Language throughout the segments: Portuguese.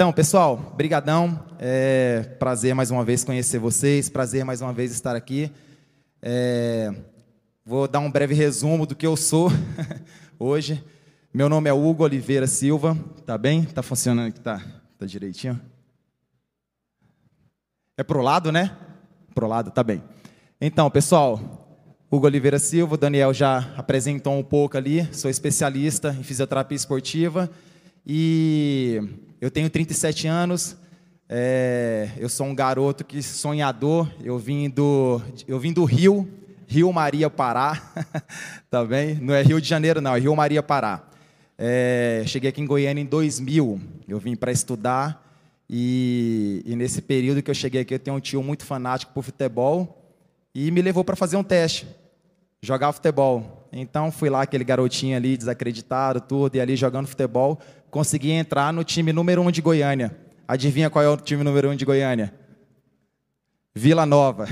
Então, pessoal, brigadão. É prazer mais uma vez conhecer vocês, prazer mais uma vez estar aqui. É, vou dar um breve resumo do que eu sou hoje. Meu nome é Hugo Oliveira Silva, tá bem? Tá funcionando aqui, tá, tá direitinho? É pro lado, né? Pro lado, tá bem. Então, pessoal, Hugo Oliveira Silva, o Daniel já apresentou um pouco ali, sou especialista em fisioterapia esportiva e eu tenho 37 anos, é, eu sou um garoto que sonhador, eu vim do, eu vim do Rio, Rio Maria Pará, tá bem? Não é Rio de Janeiro não, é Rio Maria Pará. É, cheguei aqui em Goiânia em 2000, eu vim para estudar e, e nesse período que eu cheguei aqui eu tenho um tio muito fanático por futebol e me levou para fazer um teste, jogar futebol. Então fui lá, aquele garotinho ali, desacreditado, tudo, e ali jogando futebol, consegui entrar no time número um de Goiânia. Adivinha qual é o time número um de Goiânia? Vila Nova.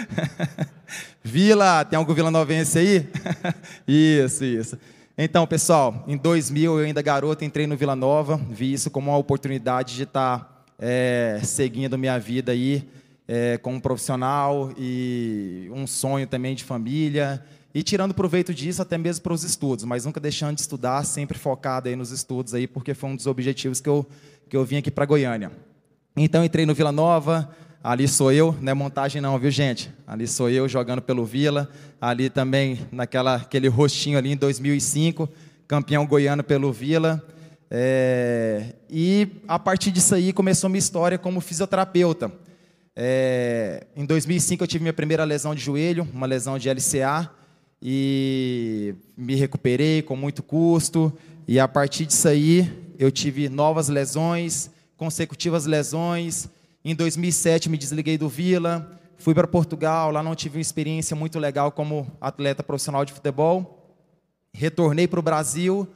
Vila, tem algum Vila Novense aí? isso, isso. Então, pessoal, em 2000, eu ainda garoto, entrei no Vila Nova, vi isso como uma oportunidade de estar é, seguindo minha vida aí, é, como profissional e um sonho também de família e tirando proveito disso até mesmo para os estudos, mas nunca deixando de estudar, sempre focado aí nos estudos aí, porque foi um dos objetivos que eu que eu vim aqui para Goiânia. Então entrei no Vila Nova, ali sou eu, não é montagem não, viu gente? Ali sou eu jogando pelo Vila, ali também naquela aquele rostinho ali em 2005, campeão goiano pelo Vila. É, e a partir disso aí começou minha história como fisioterapeuta. É, em 2005 eu tive minha primeira lesão de joelho, uma lesão de LCA, e me recuperei com muito custo. E a partir disso aí eu tive novas lesões, consecutivas lesões. Em 2007 me desliguei do Vila, fui para Portugal, lá não tive uma experiência muito legal como atleta profissional de futebol. Retornei para o Brasil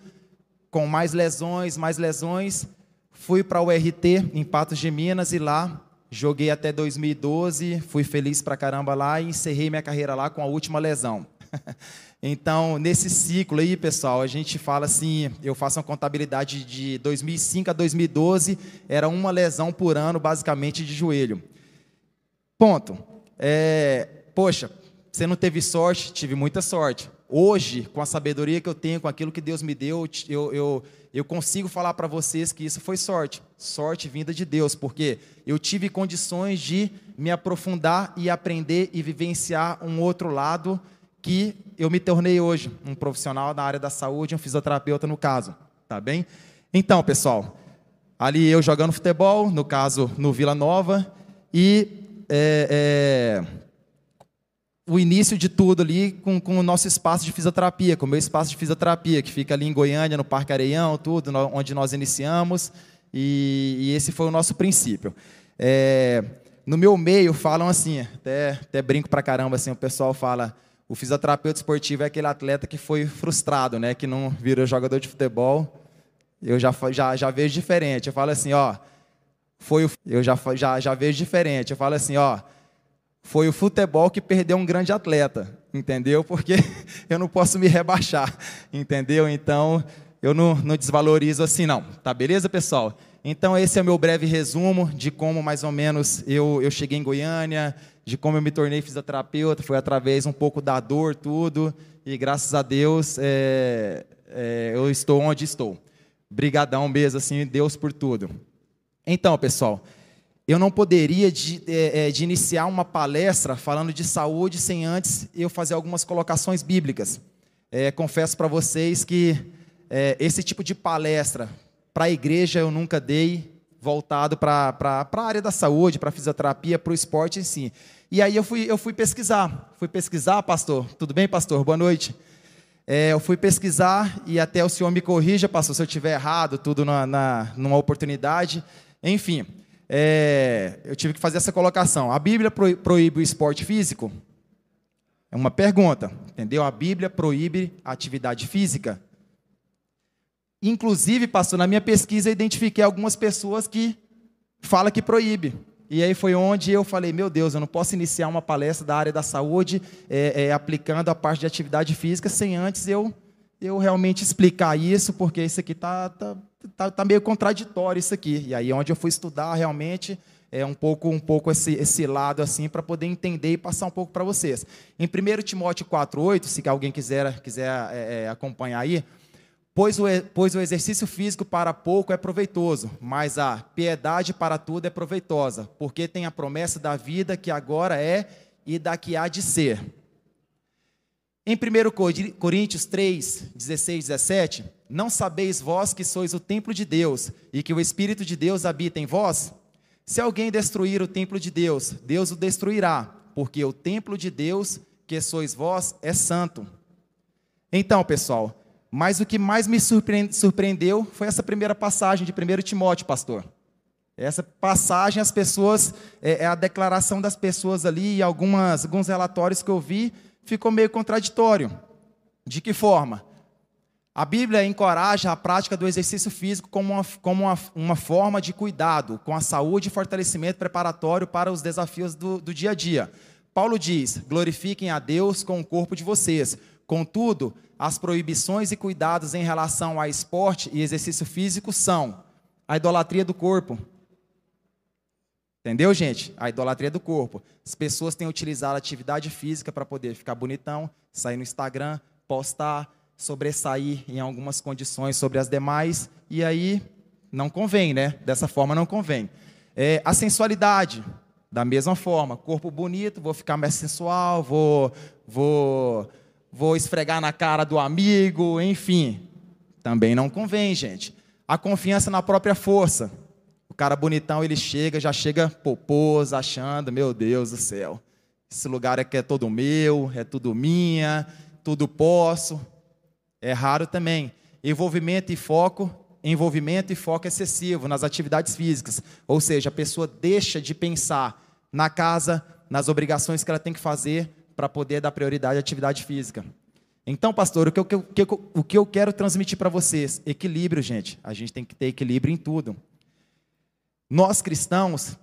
com mais lesões, mais lesões. Fui para o RT em Patos de Minas e lá Joguei até 2012, fui feliz pra caramba lá e encerrei minha carreira lá com a última lesão. Então, nesse ciclo aí, pessoal, a gente fala assim, eu faço uma contabilidade de 2005 a 2012, era uma lesão por ano, basicamente, de joelho. Ponto. É, poxa, você não teve sorte? Tive muita sorte. Hoje, com a sabedoria que eu tenho, com aquilo que Deus me deu, eu, eu, eu consigo falar para vocês que isso foi sorte. Sorte vinda de Deus, porque eu tive condições de me aprofundar e aprender e vivenciar um outro lado que eu me tornei hoje, um profissional da área da saúde, um fisioterapeuta no caso. Tá bem? Então, pessoal, ali eu jogando futebol, no caso no Vila Nova, e é, é, o início de tudo ali com, com, o nosso espaço de fisioterapia, com o meu espaço de fisioterapia, que fica ali em Goiânia, no Parque Areião, tudo, onde nós iniciamos, e, e esse foi o nosso princípio. É, no meu meio falam assim, até, até brinco pra caramba, assim, o pessoal fala, o fisioterapeuta esportivo é aquele atleta que foi frustrado, né, que não virou jogador de futebol, eu já, já, já vejo diferente, eu falo assim, ó, foi o, eu já, já, já vejo diferente, eu falo assim, ó, foi o futebol que perdeu um grande atleta, entendeu? Porque eu não posso me rebaixar, entendeu? Então, eu não, não desvalorizo assim, não. Tá beleza, pessoal? Então, esse é o meu breve resumo de como, mais ou menos, eu, eu cheguei em Goiânia, de como eu me tornei fisioterapeuta, foi através um pouco da dor, tudo, e graças a Deus é, é, eu estou onde estou. Brigadão mesmo, assim, Deus por tudo. Então, pessoal, eu não poderia de, é, é, de, iniciar uma palestra falando de saúde sem antes eu fazer algumas colocações bíblicas. É, confesso para vocês que é, esse tipo de palestra para a igreja eu nunca dei, voltado para a área da saúde, para a fisioterapia, para o esporte em si. E aí eu fui, eu fui pesquisar. Fui pesquisar, pastor. Tudo bem, pastor? Boa noite. É, eu fui pesquisar e até o senhor me corrija, pastor, se eu estiver errado, tudo na, na, numa oportunidade. Enfim é, eu tive que fazer essa colocação. A Bíblia proíbe o esporte físico? É uma pergunta, entendeu? A Bíblia proíbe a atividade física? Inclusive, pastor, na minha pesquisa eu identifiquei algumas pessoas que falam que proíbe. E aí foi onde eu falei, meu Deus, eu não posso iniciar uma palestra da área da saúde é, é, aplicando a parte de atividade física sem antes eu eu realmente explicar isso, porque isso aqui está tá, tá, tá meio contraditório isso aqui. E aí onde eu fui estudar realmente é um pouco um pouco esse, esse lado assim para poder entender e passar um pouco para vocês. Em 1 Timóteo 4:8, se alguém quiser quiser é, é, acompanhar aí, pois o, pois o exercício físico para pouco é proveitoso, mas a piedade para tudo é proveitosa, porque tem a promessa da vida que agora é e da que há de ser. Em 1 Coríntios 3, 16, 17, não sabeis vós que sois o templo de Deus e que o Espírito de Deus habita em vós? Se alguém destruir o templo de Deus, Deus o destruirá, porque o templo de Deus, que sois vós, é santo. Então, pessoal, mas o que mais me surpreendeu foi essa primeira passagem de 1 Timóteo, pastor. Essa passagem, as pessoas, é, é a declaração das pessoas ali, e algumas, alguns relatórios que eu vi, ficou meio contraditório. De que forma? A Bíblia encoraja a prática do exercício físico como uma, como uma, uma forma de cuidado com a saúde e fortalecimento preparatório para os desafios do, do dia a dia. Paulo diz: glorifiquem a Deus com o corpo de vocês. Contudo, as proibições e cuidados em relação a esporte e exercício físico são a idolatria do corpo, Entendeu, gente? A idolatria do corpo. As pessoas têm utilizado a atividade física para poder ficar bonitão, sair no Instagram, postar, sobressair em algumas condições sobre as demais, e aí não convém, né? Dessa forma não convém. É, a sensualidade, da mesma forma, corpo bonito, vou ficar mais sensual, vou, vou, vou esfregar na cara do amigo, enfim, também não convém, gente. A confiança na própria força. O cara bonitão, ele chega, já chega poposo, achando, meu Deus do céu, esse lugar aqui é todo meu, é tudo minha, tudo posso. É raro também. Envolvimento e foco, envolvimento e foco excessivo nas atividades físicas. Ou seja, a pessoa deixa de pensar na casa, nas obrigações que ela tem que fazer para poder dar prioridade à atividade física. Então, pastor, o que eu, o que eu quero transmitir para vocês? Equilíbrio, gente. A gente tem que ter equilíbrio em tudo. Nós cristãos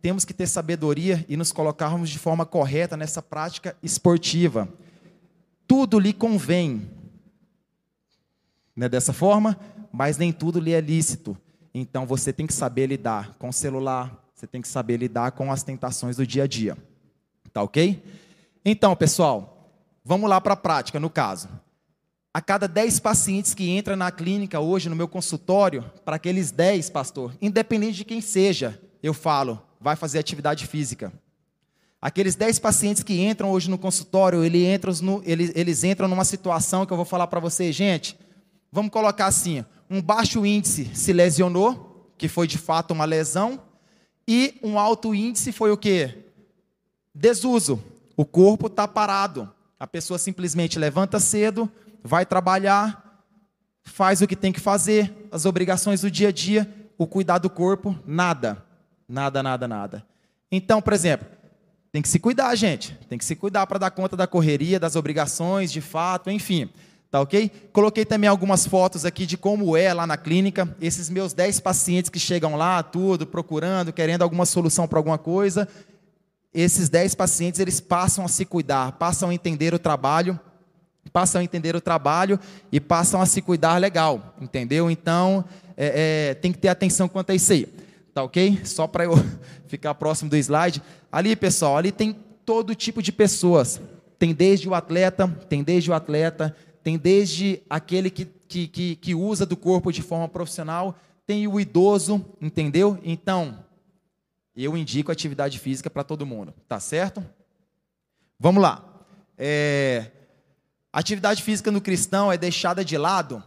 temos que ter sabedoria e nos colocarmos de forma correta nessa prática esportiva. Tudo lhe convém. Não é dessa forma? Mas nem tudo lhe é lícito. Então você tem que saber lidar com o celular, você tem que saber lidar com as tentações do dia a dia. Tá ok? Então, pessoal, vamos lá para a prática, no caso a cada 10 pacientes que entram na clínica hoje, no meu consultório, para aqueles 10, pastor, independente de quem seja, eu falo, vai fazer atividade física. Aqueles 10 pacientes que entram hoje no consultório, eles entram, no, eles, eles entram numa situação que eu vou falar para vocês, gente. Vamos colocar assim: um baixo índice se lesionou, que foi de fato uma lesão, e um alto índice foi o quê? Desuso. O corpo está parado. A pessoa simplesmente levanta cedo, vai trabalhar, faz o que tem que fazer, as obrigações do dia a dia, o cuidar do corpo, nada. Nada, nada, nada. Então, por exemplo, tem que se cuidar, gente. Tem que se cuidar para dar conta da correria, das obrigações, de fato, enfim. Tá ok? Coloquei também algumas fotos aqui de como é lá na clínica. Esses meus 10 pacientes que chegam lá, tudo, procurando, querendo alguma solução para alguma coisa. Esses 10 pacientes, eles passam a se cuidar, passam a entender o trabalho passam a entender o trabalho e passam a se cuidar legal, entendeu? Então, é, é, tem que ter atenção quanto a isso aí, tá ok? Só para eu ficar próximo do slide. Ali, pessoal, ali tem todo tipo de pessoas. Tem desde o atleta, tem desde o atleta, tem desde aquele que, que, que, que usa do corpo de forma profissional, tem o idoso, entendeu? Então, eu indico atividade física para todo mundo, tá certo? Vamos lá. É, atividade física no cristão é deixada de lado.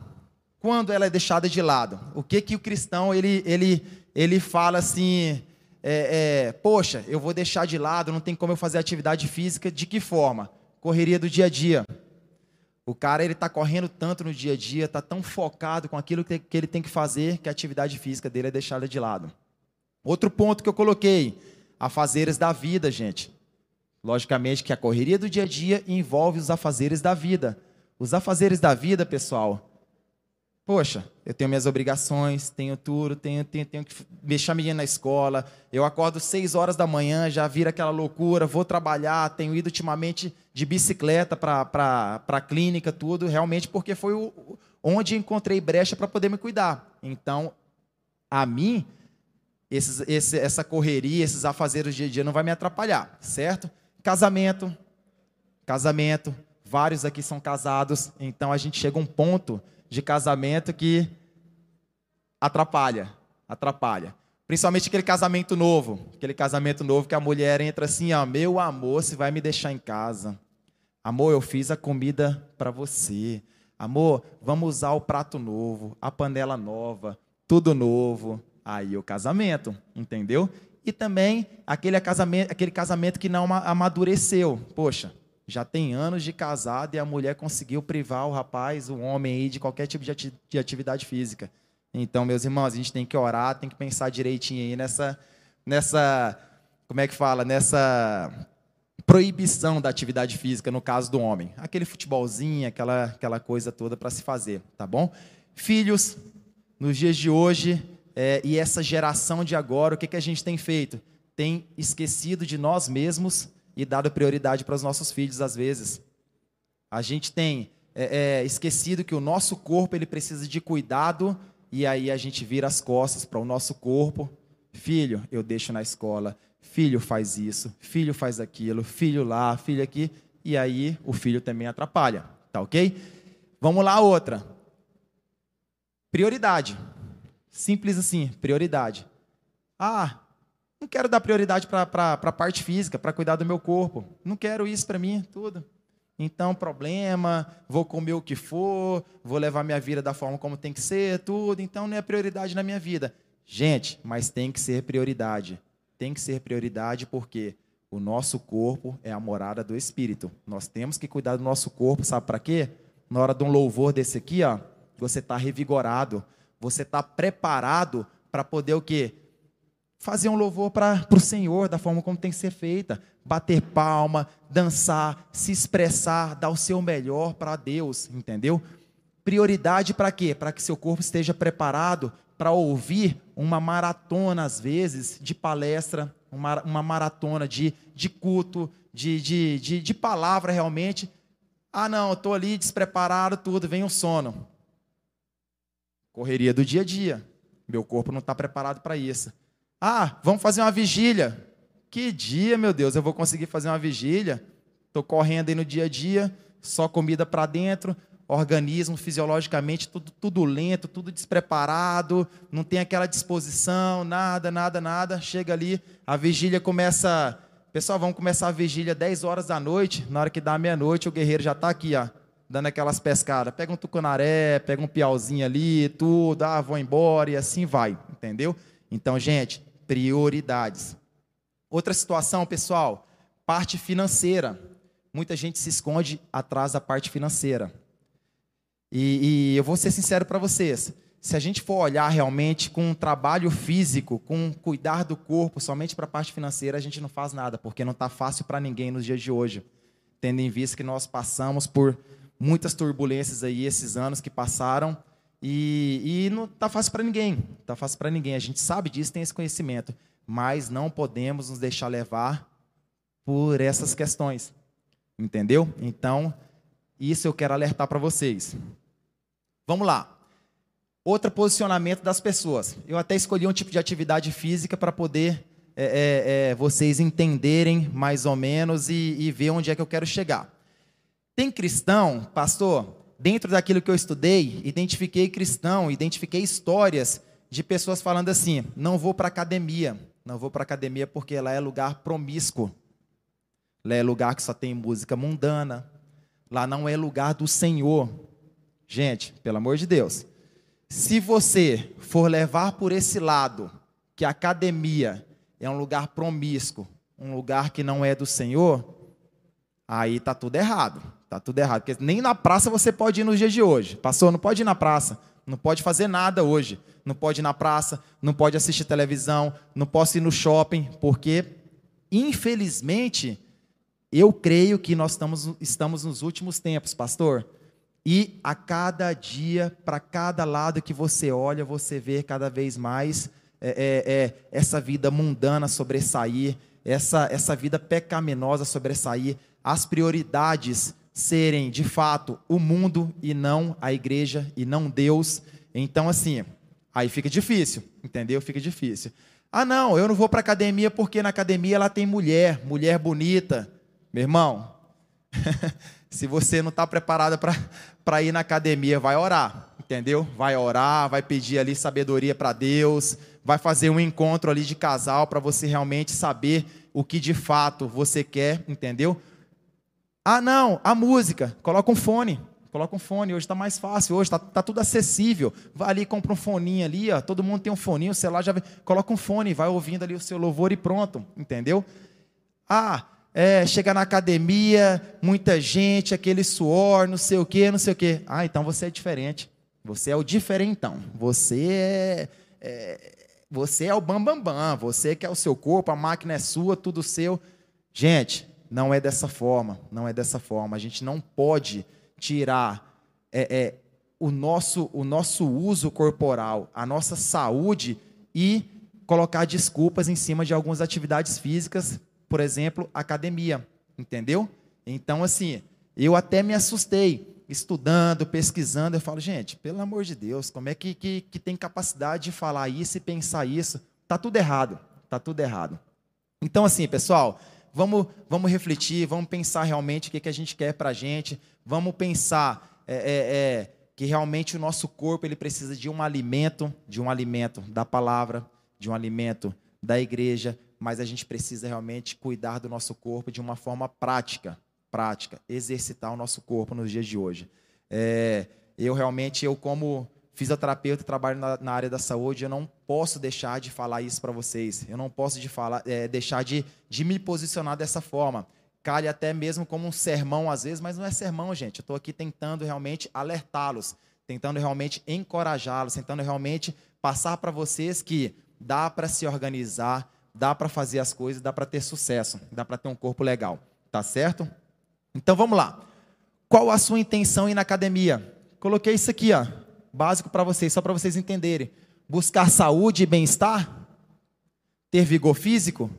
Quando ela é deixada de lado? O que que o cristão ele ele ele fala assim? É, é, Poxa, eu vou deixar de lado, não tem como eu fazer atividade física. De que forma? Correria do dia a dia. O cara ele está correndo tanto no dia a dia, está tão focado com aquilo que, que ele tem que fazer, que a atividade física dele é deixada de lado. Outro ponto que eu coloquei, afazeres da vida, gente. Logicamente que a correria do dia a dia envolve os afazeres da vida. Os afazeres da vida, pessoal. Poxa, eu tenho minhas obrigações, tenho tudo, tenho, tenho, tenho que deixar a menina na escola. Eu acordo seis horas da manhã, já vira aquela loucura, vou trabalhar, tenho ido ultimamente de bicicleta para a clínica, tudo, realmente porque foi o, onde encontrei brecha para poder me cuidar. Então, a mim, esses, esse, essa correria, esses afazeres dia a dia não vai me atrapalhar, certo? Casamento, casamento, vários aqui são casados, então a gente chega a um ponto de casamento que atrapalha, atrapalha. Principalmente aquele casamento novo, aquele casamento novo que a mulher entra assim, ó, meu amor, você vai me deixar em casa. Amor, eu fiz a comida para você. Amor, vamos usar o prato novo, a panela nova, tudo novo. Aí o casamento, entendeu? E também aquele casamento, aquele casamento que não amadureceu. Poxa, já tem anos de casado e a mulher conseguiu privar o rapaz, o homem aí, de qualquer tipo de atividade física. Então, meus irmãos, a gente tem que orar, tem que pensar direitinho aí nessa, nessa, como é que fala, nessa proibição da atividade física no caso do homem. Aquele futebolzinho, aquela, aquela coisa toda para se fazer, tá bom? Filhos, nos dias de hoje é, e essa geração de agora, o que, que a gente tem feito? Tem esquecido de nós mesmos e dado prioridade para os nossos filhos às vezes. A gente tem é, é, esquecido que o nosso corpo ele precisa de cuidado e aí a gente vira as costas para o nosso corpo. Filho, eu deixo na escola. Filho faz isso, filho faz aquilo, filho lá, filho aqui, e aí o filho também atrapalha, tá ok? Vamos lá outra. Prioridade. Simples assim, prioridade. Ah, não quero dar prioridade para a parte física, para cuidar do meu corpo. Não quero isso para mim, tudo. Então, problema, vou comer o que for, vou levar minha vida da forma como tem que ser, tudo. Então, não é prioridade na minha vida. Gente, mas tem que ser prioridade. Tem que ser prioridade porque o nosso corpo é a morada do Espírito. Nós temos que cuidar do nosso corpo, sabe para quê? Na hora de um louvor desse aqui, ó, você está revigorado, você está preparado para poder o quê? fazer um louvor para o Senhor da forma como tem que ser feita. Bater palma, dançar, se expressar, dar o seu melhor para Deus, entendeu? Prioridade para quê? Para que seu corpo esteja preparado para ouvir uma maratona, às vezes, de palestra, uma, uma maratona de, de culto, de, de, de, de palavra realmente. Ah, não, estou ali despreparado, tudo, vem o sono. Correria do dia a dia. Meu corpo não está preparado para isso. Ah, vamos fazer uma vigília. Que dia, meu Deus, eu vou conseguir fazer uma vigília? Estou correndo aí no dia a dia, só comida para dentro, organismo fisiologicamente tudo, tudo lento, tudo despreparado, não tem aquela disposição, nada, nada, nada. Chega ali, a vigília começa. Pessoal, vamos começar a vigília 10 horas da noite. Na hora que dá meia-noite, o guerreiro já está aqui, ó, dando aquelas pescadas. Pega um tucunaré, pega um piauzinho ali, tudo, ah, vou embora, e assim vai, entendeu? Então, gente, prioridades. Outra situação, pessoal, parte financeira. Muita gente se esconde atrás da parte financeira. E, e eu vou ser sincero para vocês: se a gente for olhar realmente com um trabalho físico, com cuidar do corpo somente para a parte financeira, a gente não faz nada, porque não está fácil para ninguém nos dias de hoje. Tendo em vista que nós passamos por muitas turbulências aí esses anos que passaram e, e não está fácil para ninguém. Está fácil para ninguém. A gente sabe disso, tem esse conhecimento. Mas não podemos nos deixar levar por essas questões. Entendeu? Então, isso eu quero alertar para vocês. Vamos lá. Outro posicionamento das pessoas. Eu até escolhi um tipo de atividade física para poder é, é, é, vocês entenderem mais ou menos e, e ver onde é que eu quero chegar. Tem cristão, pastor, dentro daquilo que eu estudei, identifiquei cristão, identifiquei histórias de pessoas falando assim: não vou para academia, não vou para academia porque lá é lugar promíscuo, lá é lugar que só tem música mundana, lá não é lugar do Senhor. Gente, pelo amor de Deus, se você for levar por esse lado que a academia é um lugar promíscuo, um lugar que não é do Senhor, aí tá tudo errado. Tá tudo errado. Porque nem na praça você pode ir nos dias de hoje. Pastor, não pode ir na praça. Não pode fazer nada hoje. Não pode ir na praça, não pode assistir televisão, não posso ir no shopping, porque, infelizmente, eu creio que nós estamos, estamos nos últimos tempos, pastor. E a cada dia, para cada lado que você olha, você vê cada vez mais é, é, é, essa vida mundana sobressair, essa, essa vida pecaminosa sobressair, as prioridades serem de fato o mundo e não a igreja e não Deus. Então, assim, aí fica difícil, entendeu? Fica difícil. Ah, não, eu não vou para academia porque na academia ela tem mulher, mulher bonita. Meu irmão, se você não está preparado para ir na academia, vai orar, entendeu? Vai orar, vai pedir ali sabedoria para Deus, vai fazer um encontro ali de casal para você realmente saber o que de fato você quer, entendeu? Ah, não, a música, coloca um fone. Coloca um fone, hoje está mais fácil, hoje está tá tudo acessível. Vai ali, compra um foninho ali, ó, todo mundo tem um foninho, o celular já vem. Coloca um fone, vai ouvindo ali o seu louvor e pronto, entendeu? Ah, é, chega na academia, muita gente, aquele suor, não sei o quê, não sei o quê. Ah, então você é diferente. Você é o diferentão. Você é, é você é o bambambam. Bam, bam. Você que é o seu corpo, a máquina é sua, tudo seu. Gente, não é dessa forma. Não é dessa forma. A gente não pode tirar é, é, o, nosso, o nosso uso corporal, a nossa saúde e colocar desculpas em cima de algumas atividades físicas, por exemplo, academia. Entendeu? Então, assim, eu até me assustei estudando, pesquisando, eu falo, gente, pelo amor de Deus, como é que, que, que tem capacidade de falar isso e pensar isso? Tá tudo errado, tá tudo errado. Então, assim, pessoal, vamos, vamos refletir, vamos pensar realmente o que, que a gente quer para a gente, vamos pensar é, é, é, que realmente o nosso corpo ele precisa de um alimento, de um alimento da palavra, de um alimento da igreja, mas a gente precisa realmente cuidar do nosso corpo de uma forma prática, prática, exercitar o nosso corpo nos dias de hoje. É, eu realmente, eu como fisioterapeuta, trabalho na, na, área da saúde, eu não posso deixar de falar isso para vocês. Eu não posso de falar, é, deixar de, de me posicionar dessa forma. Cale até mesmo como um sermão às vezes, mas não é sermão, gente. Eu estou aqui tentando realmente alertá-los, tentando realmente encorajá-los, tentando realmente passar para vocês que dá para se organizar, dá para fazer as coisas, dá para ter sucesso, dá para ter um corpo legal. Tá certo? Então vamos lá. Qual a sua intenção ir na academia? Coloquei isso aqui, ó, básico para vocês, só para vocês entenderem. Buscar saúde e bem-estar? Ter vigor físico?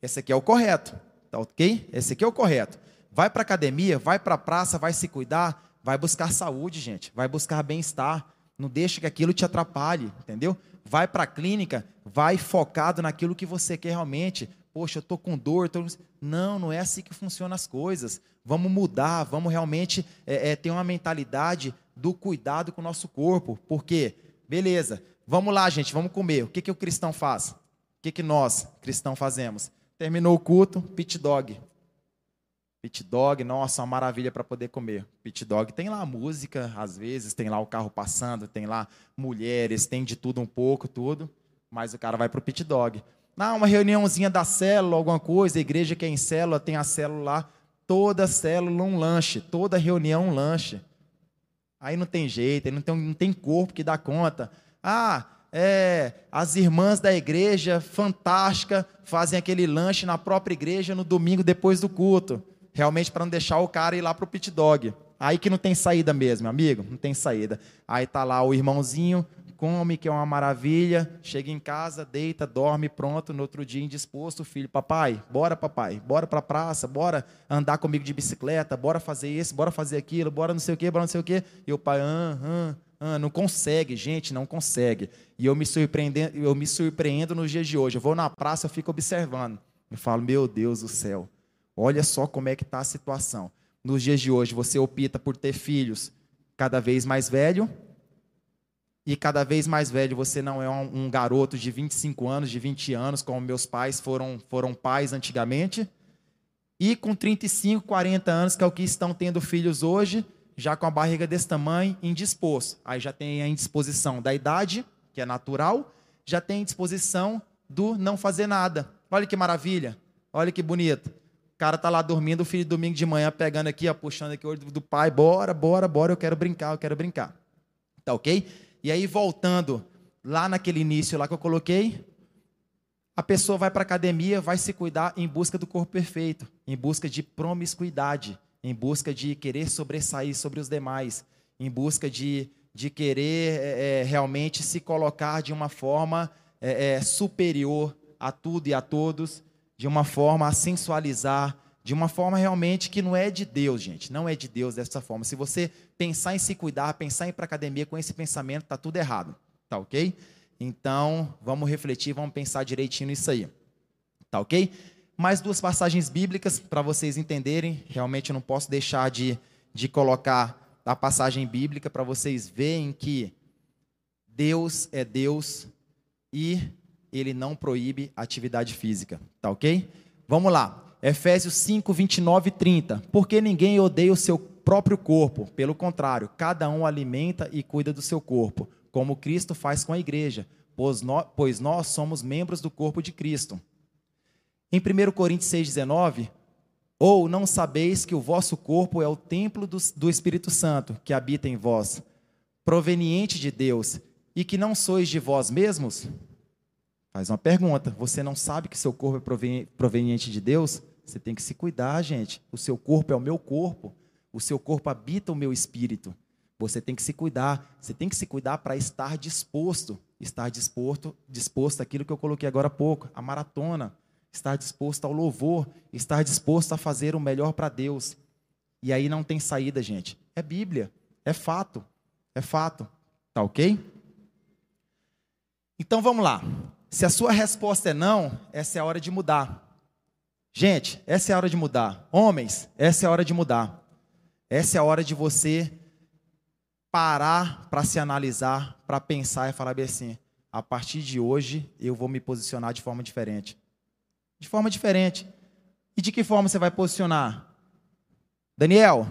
Esse aqui é o correto, tá ok? Esse aqui é o correto. Vai para academia, vai para a praça, vai se cuidar, vai buscar saúde, gente, vai buscar bem-estar. Não deixa que aquilo te atrapalhe, entendeu? Vai para a clínica, vai focado naquilo que você quer realmente poxa, eu estou com dor. Tô... Não, não é assim que funcionam as coisas. Vamos mudar, vamos realmente é, é, ter uma mentalidade do cuidado com o nosso corpo. Porque, beleza, vamos lá, gente, vamos comer. O que, que o cristão faz? O que, que nós, cristão, fazemos? Terminou o culto, pit dog. Pit dog, nossa, uma maravilha para poder comer. Pit dog tem lá música, às vezes, tem lá o carro passando, tem lá mulheres, tem de tudo um pouco, tudo. Mas o cara vai para o pit dog. Não, uma reuniãozinha da célula, alguma coisa, a igreja que é em célula, tem a célula lá, toda célula um lanche, toda reunião um lanche. Aí não tem jeito, aí não tem, não tem corpo que dá conta. Ah, é, as irmãs da igreja, fantástica, fazem aquele lanche na própria igreja no domingo depois do culto. Realmente para não deixar o cara ir lá para o pit dog. Aí que não tem saída mesmo, amigo, não tem saída. Aí tá lá o irmãozinho come, que é uma maravilha, chega em casa, deita, dorme, pronto, no outro dia indisposto, o filho, papai, bora papai, bora para a praça, bora andar comigo de bicicleta, bora fazer isso, bora fazer aquilo, bora não sei o quê, bora não sei o quê, e o pai, ah, ah, ah, não consegue, gente, não consegue. E eu me surpreendo, eu me surpreendo nos dias de hoje, eu vou na praça, eu fico observando, eu falo, meu Deus do céu, olha só como é que está a situação. Nos dias de hoje, você opta por ter filhos cada vez mais velho, e cada vez mais velho, você não é um, um, garoto de 25 anos, de 20 anos, como meus pais foram, foram pais antigamente. E com 35, 40 anos, que é o que estão tendo filhos hoje, já com a barriga desse tamanho, indisposto. Aí já tem a indisposição da idade, que é natural, já tem a indisposição do não fazer nada. Olha que maravilha, olha que bonito. O cara tá lá dormindo, o filho domingo de manhã pegando aqui, ó, puxando aqui o olho do pai, bora, bora, bora, eu quero brincar, eu quero brincar. Tá ok? E aí, voltando lá naquele início lá que eu coloquei, a pessoa vai para a academia, vai se cuidar em busca do corpo perfeito, em busca de promiscuidade, em busca de querer sobressair sobre os demais. em busca de, de querer é, realmente se colocar de uma forma é, superior a tudo e a todos, de uma forma a sensualizar, de uma forma realmente que não é de Deus, gente. Não é de Deus dessa forma. Se você pensar em se cuidar, pensar em ir para academia com esse pensamento, tá tudo errado. Tá ok? Então, vamos refletir, vamos pensar direitinho nisso aí. Tá ok? Mais duas passagens bíblicas para vocês entenderem. Realmente eu não posso deixar de, de colocar a passagem bíblica para vocês verem que Deus é Deus e ele não proíbe atividade física. Tá ok? Vamos lá. Efésios 5, 29 e 30. Porque ninguém odeia o seu próprio corpo. Pelo contrário, cada um alimenta e cuida do seu corpo, como Cristo faz com a igreja, pois nós, pois nós somos membros do corpo de Cristo. Em 1 Coríntios 6,19, ou não sabeis que o vosso corpo é o templo do, do Espírito Santo, que habita em vós, proveniente de Deus, e que não sois de vós mesmos? Faz uma pergunta. Você não sabe que seu corpo é proveniente de Deus? Você tem que se cuidar, gente. O seu corpo é o meu corpo. O seu corpo habita o meu espírito. Você tem que se cuidar. Você tem que se cuidar para estar disposto. Estar disposto, disposto àquilo que eu coloquei agora há pouco, a maratona. Estar disposto ao louvor. Estar disposto a fazer o melhor para Deus. E aí não tem saída, gente. É Bíblia. É fato. É fato. Tá ok? Então vamos lá. Se a sua resposta é não, essa é a hora de mudar. Gente, essa é a hora de mudar. Homens, essa é a hora de mudar. Essa é a hora de você parar para se analisar, para pensar e falar bem assim: a partir de hoje eu vou me posicionar de forma diferente. De forma diferente. E de que forma você vai posicionar? Daniel,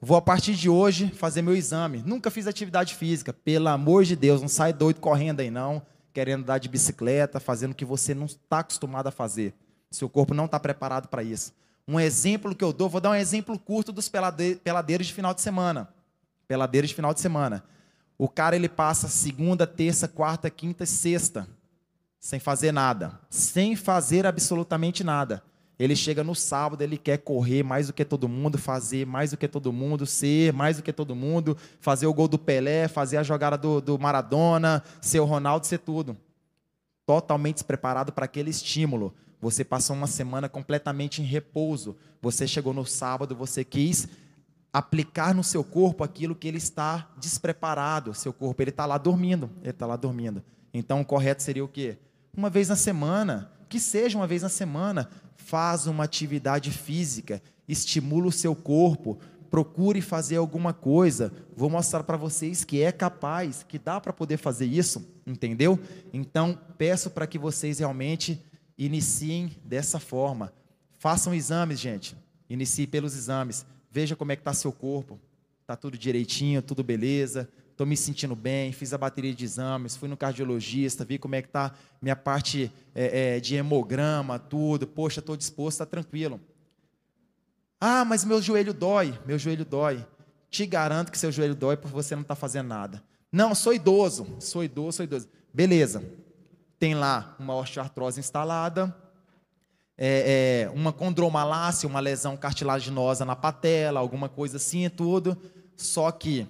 vou a partir de hoje fazer meu exame. Nunca fiz atividade física, pelo amor de Deus, não sai doido correndo aí não querendo andar de bicicleta, fazendo o que você não está acostumado a fazer. Seu corpo não está preparado para isso. Um exemplo que eu dou, vou dar um exemplo curto dos peladeiros de final de semana. Peladeiros de final de semana. O cara ele passa segunda, terça, quarta, quinta e sexta sem fazer nada, sem fazer absolutamente nada. Ele chega no sábado, ele quer correr mais do que todo mundo, fazer mais do que todo mundo, ser mais do que todo mundo, fazer o gol do Pelé, fazer a jogada do, do Maradona, ser o Ronaldo, ser tudo. Totalmente despreparado para aquele estímulo. Você passou uma semana completamente em repouso. Você chegou no sábado, você quis aplicar no seu corpo aquilo que ele está despreparado. Seu corpo, ele está lá dormindo. Ele está lá dormindo. Então, o correto seria o quê? Uma vez na semana, que seja uma vez na semana, faz uma atividade física, estimula o seu corpo, procure fazer alguma coisa. Vou mostrar para vocês que é capaz, que dá para poder fazer isso, entendeu? Então, peço para que vocês realmente iniciem dessa forma. Façam exames, gente. Inicie pelos exames. Veja como é que está seu corpo. Está tudo direitinho, tudo beleza estou me sentindo bem, fiz a bateria de exames, fui no cardiologista, vi como é que está minha parte é, é, de hemograma, tudo. Poxa, estou disposto, está tranquilo. Ah, mas meu joelho dói, meu joelho dói. Te garanto que seu joelho dói porque você não está fazendo nada. Não, sou idoso, sou idoso, sou idoso. Beleza. Tem lá uma osteoartrose instalada, é, é, uma condromalácia, uma lesão cartilaginosa na patela, alguma coisa assim e tudo. Só que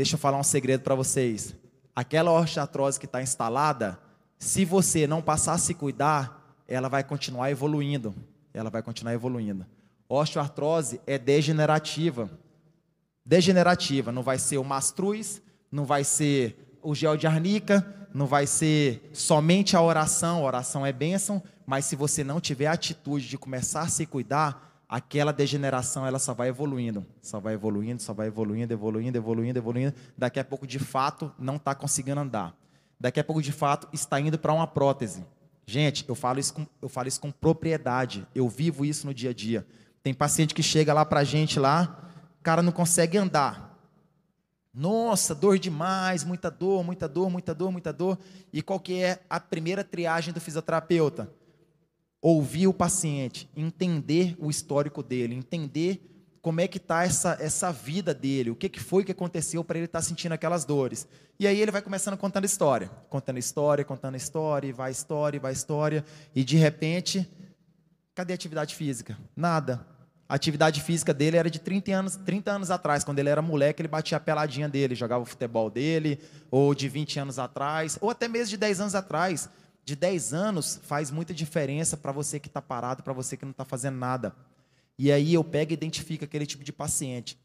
Deixa eu falar um segredo para vocês. Aquela osteoartrose que está instalada, se você não passar a se cuidar, ela vai continuar evoluindo. Ela vai continuar evoluindo. Osteoartrose é degenerativa. Degenerativa. Não vai ser o mastruz, não vai ser o gel de arnica, não vai ser somente a oração. A oração é bênção, mas se você não tiver a atitude de começar a se cuidar, aquela degeneração ela só vai evoluindo, só vai evoluindo, só vai evoluindo, evoluindo, evoluindo, evoluindo. Daqui a pouco, de fato, não está conseguindo andar. Daqui a pouco, de fato, está indo para uma prótese. Gente, eu falo, isso com, eu falo isso com propriedade. Eu vivo isso no dia a dia. Tem paciente que chega lá para a gente lá, cara não consegue andar. Nossa, dor demais, muita dor, muita dor, muita dor, muita dor. E qual que é a primeira triagem do fisioterapeuta? Ouvir o paciente, entender o histórico dele, entender como é que está essa, essa vida dele, o que, que foi que aconteceu para ele estar tá sentindo aquelas dores. E aí ele vai começando contando história, contando história, contando história, e vai história, e vai história, e de repente, cadê a atividade física? Nada. A atividade física dele era de 30 anos, 30 anos atrás, quando ele era moleque, ele batia a peladinha dele, jogava o futebol dele, ou de 20 anos atrás, ou até mesmo de 10 anos atrás. De 10 anos faz muita diferença para você que está parado, para você que não está fazendo nada. E aí eu pego e identifico aquele tipo de paciente.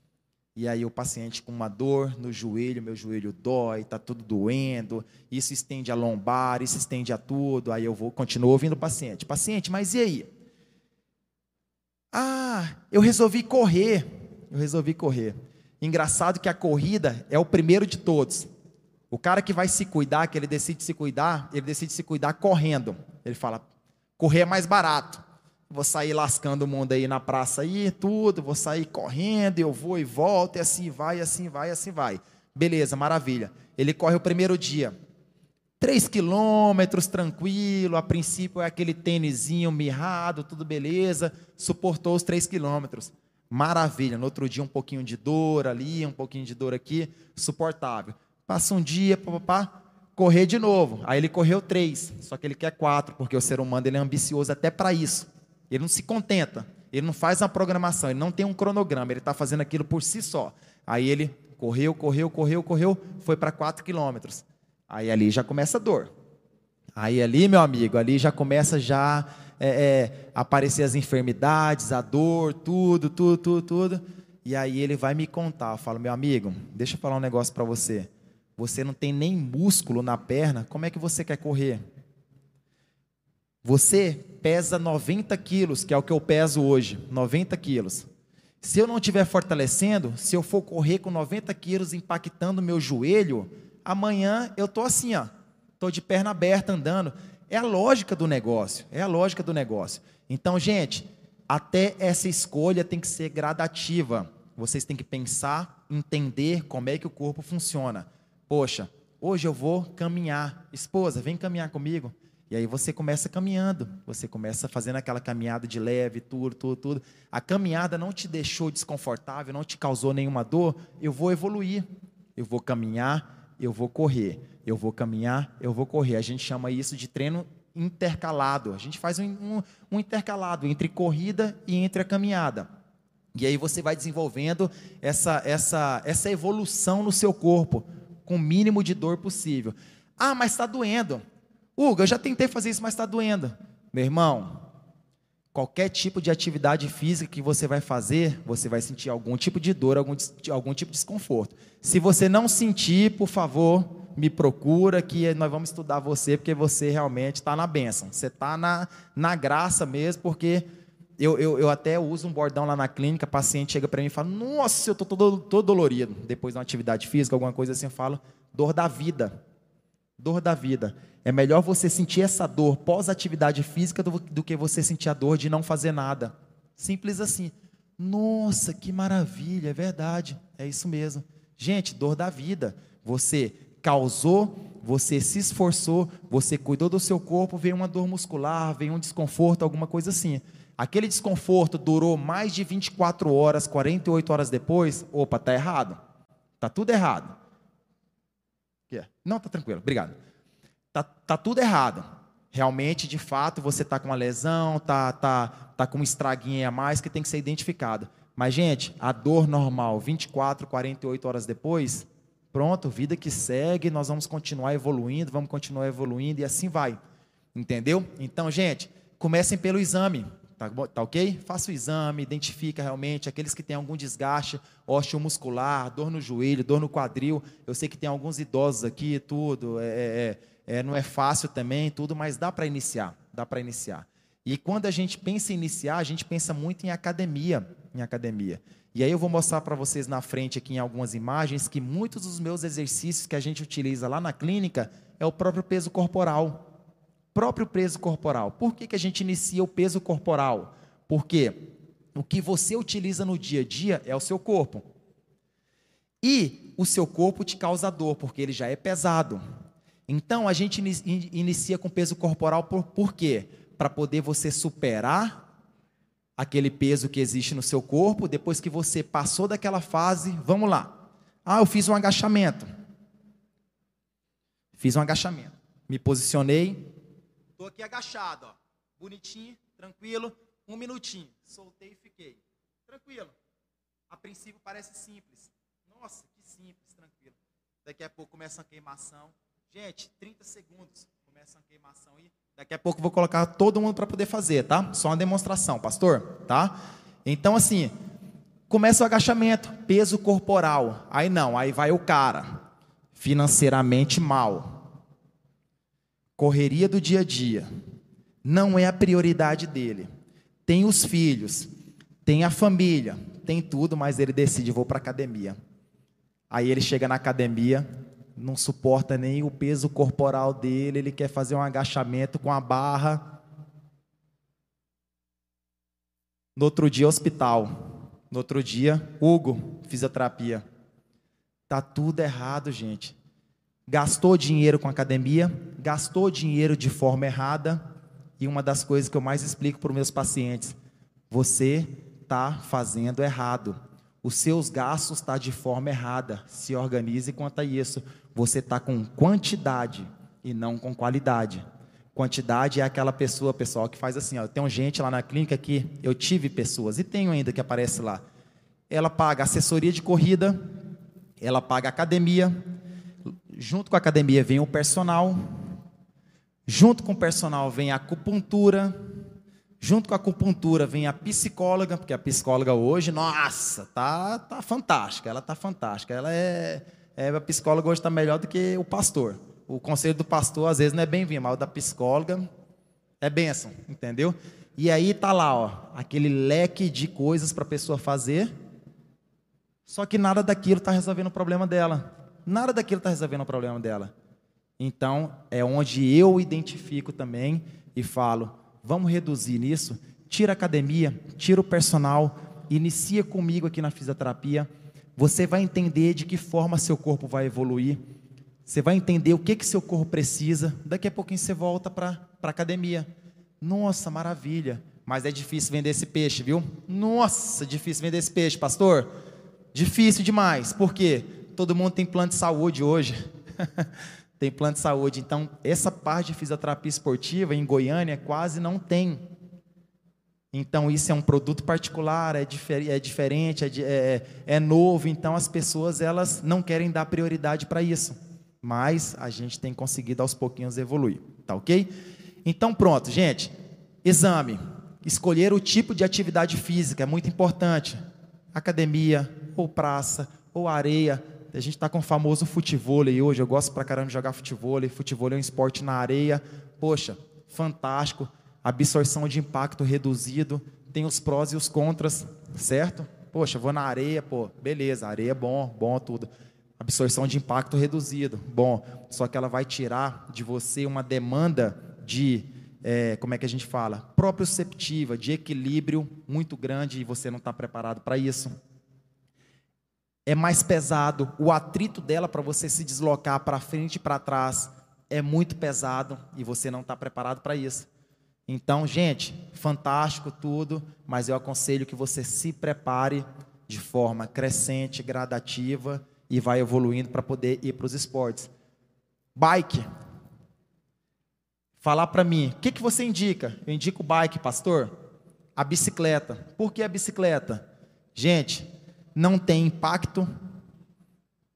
E aí o paciente com uma dor no joelho, meu joelho dói, está tudo doendo, isso estende a lombar, isso estende a tudo. Aí eu vou, continuo ouvindo o paciente. Paciente, mas e aí? Ah, eu resolvi correr. Eu resolvi correr. Engraçado que a corrida é o primeiro de todos. O cara que vai se cuidar, que ele decide se cuidar, ele decide se cuidar correndo. Ele fala: correr é mais barato. Vou sair lascando o mundo aí na praça aí, tudo, vou sair correndo, eu vou e volto, e assim vai, assim vai, assim vai. Beleza, maravilha. Ele corre o primeiro dia. Três quilômetros, tranquilo, a princípio é aquele tênisinho mirrado, tudo beleza, suportou os três quilômetros. Maravilha, no outro dia um pouquinho de dor ali, um pouquinho de dor aqui, suportável. Passa um dia, papá, correr de novo. Aí ele correu três, só que ele quer quatro, porque o ser humano ele é ambicioso até para isso. Ele não se contenta, ele não faz uma programação, ele não tem um cronograma, ele está fazendo aquilo por si só. Aí ele correu, correu, correu, correu, foi para quatro quilômetros. Aí ali já começa a dor. Aí ali, meu amigo, ali já começa já é, é, aparecer as enfermidades, a dor, tudo, tudo, tudo, tudo. E aí ele vai me contar. Eu falo, meu amigo, deixa eu falar um negócio para você. Você não tem nem músculo na perna, como é que você quer correr? Você pesa 90 quilos, que é o que eu peso hoje, 90 quilos. Se eu não estiver fortalecendo, se eu for correr com 90 quilos impactando meu joelho, amanhã eu estou assim, ó, estou de perna aberta andando. É a lógica do negócio, é a lógica do negócio. Então, gente, até essa escolha tem que ser gradativa. Vocês têm que pensar, entender como é que o corpo funciona. Poxa, hoje eu vou caminhar. Esposa, vem caminhar comigo. E aí você começa caminhando, você começa fazendo aquela caminhada de leve, tudo, tudo, tudo. A caminhada não te deixou desconfortável, não te causou nenhuma dor. Eu vou evoluir. Eu vou caminhar, eu vou correr. Eu vou caminhar, eu vou correr. A gente chama isso de treino intercalado. A gente faz um, um, um intercalado entre corrida e entre a caminhada. E aí você vai desenvolvendo essa, essa, essa evolução no seu corpo, com o mínimo de dor possível. Ah, mas está doendo. Hugo, eu já tentei fazer isso, mas está doendo. Meu irmão, qualquer tipo de atividade física que você vai fazer, você vai sentir algum tipo de dor, algum, algum tipo de desconforto. Se você não sentir, por favor, me procura que nós vamos estudar você, porque você realmente está na bênção. Você está na, na graça mesmo, porque eu, eu, eu, até uso um bordão lá na clínica, paciente chega para mim e fala, nossa, eu estou todo, todo dolorido. Depois de uma atividade física, alguma coisa assim, eu falo, dor da vida. Dor da vida. É melhor você sentir essa dor pós-atividade física do, do, que você sentir a dor de não fazer nada. Simples assim. Nossa, que maravilha, é verdade. É isso mesmo. Gente, dor da vida. Você causou, você se esforçou, você cuidou do seu corpo, veio uma dor muscular, veio um desconforto, alguma coisa assim. Aquele desconforto durou mais de 24 horas, 48 horas depois, opa, tá errado. Tá tudo errado. Não, tá tranquilo, obrigado tá, tá tudo errado. Realmente, de fato, você está com uma lesão, tá, tá, tá com um estraguinho a mais que tem que ser identificado. Mas, gente, a dor normal, 24, 48 horas depois, pronto, vida que segue, nós vamos continuar evoluindo, vamos continuar evoluindo e assim vai. Entendeu? Então, gente, comecem pelo exame. Tá, tá, ok? Faça o exame, identifica realmente aqueles que têm algum desgaste osteomuscular, dor no joelho, dor no quadril. Eu sei que tem alguns idosos aqui, tudo. É, é, é é, não é fácil também, tudo, mas dá para iniciar, dá para iniciar. E quando a gente pensa em iniciar, a gente pensa muito em academia, em academia. E aí eu vou mostrar para vocês na frente aqui em algumas imagens que muitos dos meus exercícios que a gente utiliza lá na clínica é o próprio peso corporal. Próprio peso corporal. Por que, que a gente inicia o peso corporal? Porque o que você utiliza no dia a dia é o seu corpo. E o seu corpo te causa dor, porque ele já é pesado. Então a gente inicia com peso corporal por, por quê? Para poder você superar aquele peso que existe no seu corpo, depois que você passou daquela fase, vamos lá. Ah, eu fiz um agachamento. Fiz um agachamento. Me posicionei. Estou aqui agachado, ó. Bonitinho, tranquilo. Um minutinho. Soltei e fiquei. Tranquilo. A princípio parece simples. Nossa, que simples, tranquilo. Daqui a pouco começa a queimação. Gente, 30 segundos. Começa a queimação aí. Daqui a pouco vou colocar todo mundo para poder fazer, tá? Só uma demonstração, pastor, tá? Então, assim, começa o agachamento, peso corporal. Aí não, aí vai o cara, financeiramente mal. Correria do dia a dia. Não é a prioridade dele. Tem os filhos, tem a família, tem tudo, mas ele decide, vou para academia. Aí ele chega na academia, não suporta nem o peso corporal dele, ele quer fazer um agachamento com a barra. No outro dia, hospital. No outro dia, Hugo, fisioterapia. Tá tudo errado, gente. Gastou dinheiro com academia, gastou dinheiro de forma errada. E uma das coisas que eu mais explico para os meus pacientes: você está fazendo errado. Os seus gastos estão tá de forma errada. Se organize quanto a isso. Você está com quantidade e não com qualidade. Quantidade é aquela pessoa, pessoal, que faz assim, ó, tem gente lá na clínica que eu tive pessoas, e tenho ainda que aparece lá. Ela paga assessoria de corrida, ela paga academia, junto com a academia vem o personal, junto com o personal vem a acupuntura, junto com a acupuntura vem a psicóloga, porque a psicóloga hoje, nossa, tá, tá fantástica, ela tá fantástica, ela é é, a psicóloga hoje está melhor do que o pastor. O conselho do pastor, às vezes, não é bem-vindo, mas o da psicóloga é bênção, entendeu? E aí tá lá, ó, aquele leque de coisas para a pessoa fazer, só que nada daquilo está resolvendo o problema dela. Nada daquilo está resolvendo o problema dela. Então, é onde eu identifico também e falo: vamos reduzir nisso, tira a academia, tira o personal, inicia comigo aqui na fisioterapia você vai entender de que forma seu corpo vai evoluir. Você vai entender o que, que seu corpo precisa. Daqui a pouquinho você volta para a academia. Nossa, maravilha. Mas é difícil vender esse peixe, viu? Nossa, difícil vender esse peixe, pastor. Difícil demais. Por quê? Todo mundo tem plano de saúde hoje. tem plano de saúde. Então, essa parte de fisioterapia esportiva em Goiânia quase não tem. Então, isso é um produto particular, é, difer é diferente, é, é, é, novo, então as pessoas elas não querem dar prioridade para isso. Mas a gente tem conseguido aos pouquinhos evoluir, tá ok? Então, pronto, gente. Exame. Escolher o tipo de atividade física é muito importante. Academia, ou praça, ou areia. A gente está com o famoso futebol hoje. Eu gosto pra caramba de jogar futebol. Futebol é um esporte na areia. Poxa, fantástico absorção de impacto reduzido, tem os prós e os contras, certo? Poxa, vou na areia, pô, beleza, areia é bom, bom tudo. Absorção de impacto reduzido, bom. Só que ela vai tirar de você uma demanda de, é, como é que a gente fala? Proprioceptiva, de equilíbrio muito grande e você não está preparado para isso. É mais pesado, o atrito dela para você se deslocar para frente e para trás é muito pesado e você não está preparado para isso. Então, gente, fantástico tudo, mas eu aconselho que você se prepare de forma crescente, gradativa e vai evoluindo para poder ir para os esportes. Bike. Falar para mim, o que, que você indica? Eu indico o bike, pastor. A bicicleta. Por que a bicicleta? Gente, não tem impacto.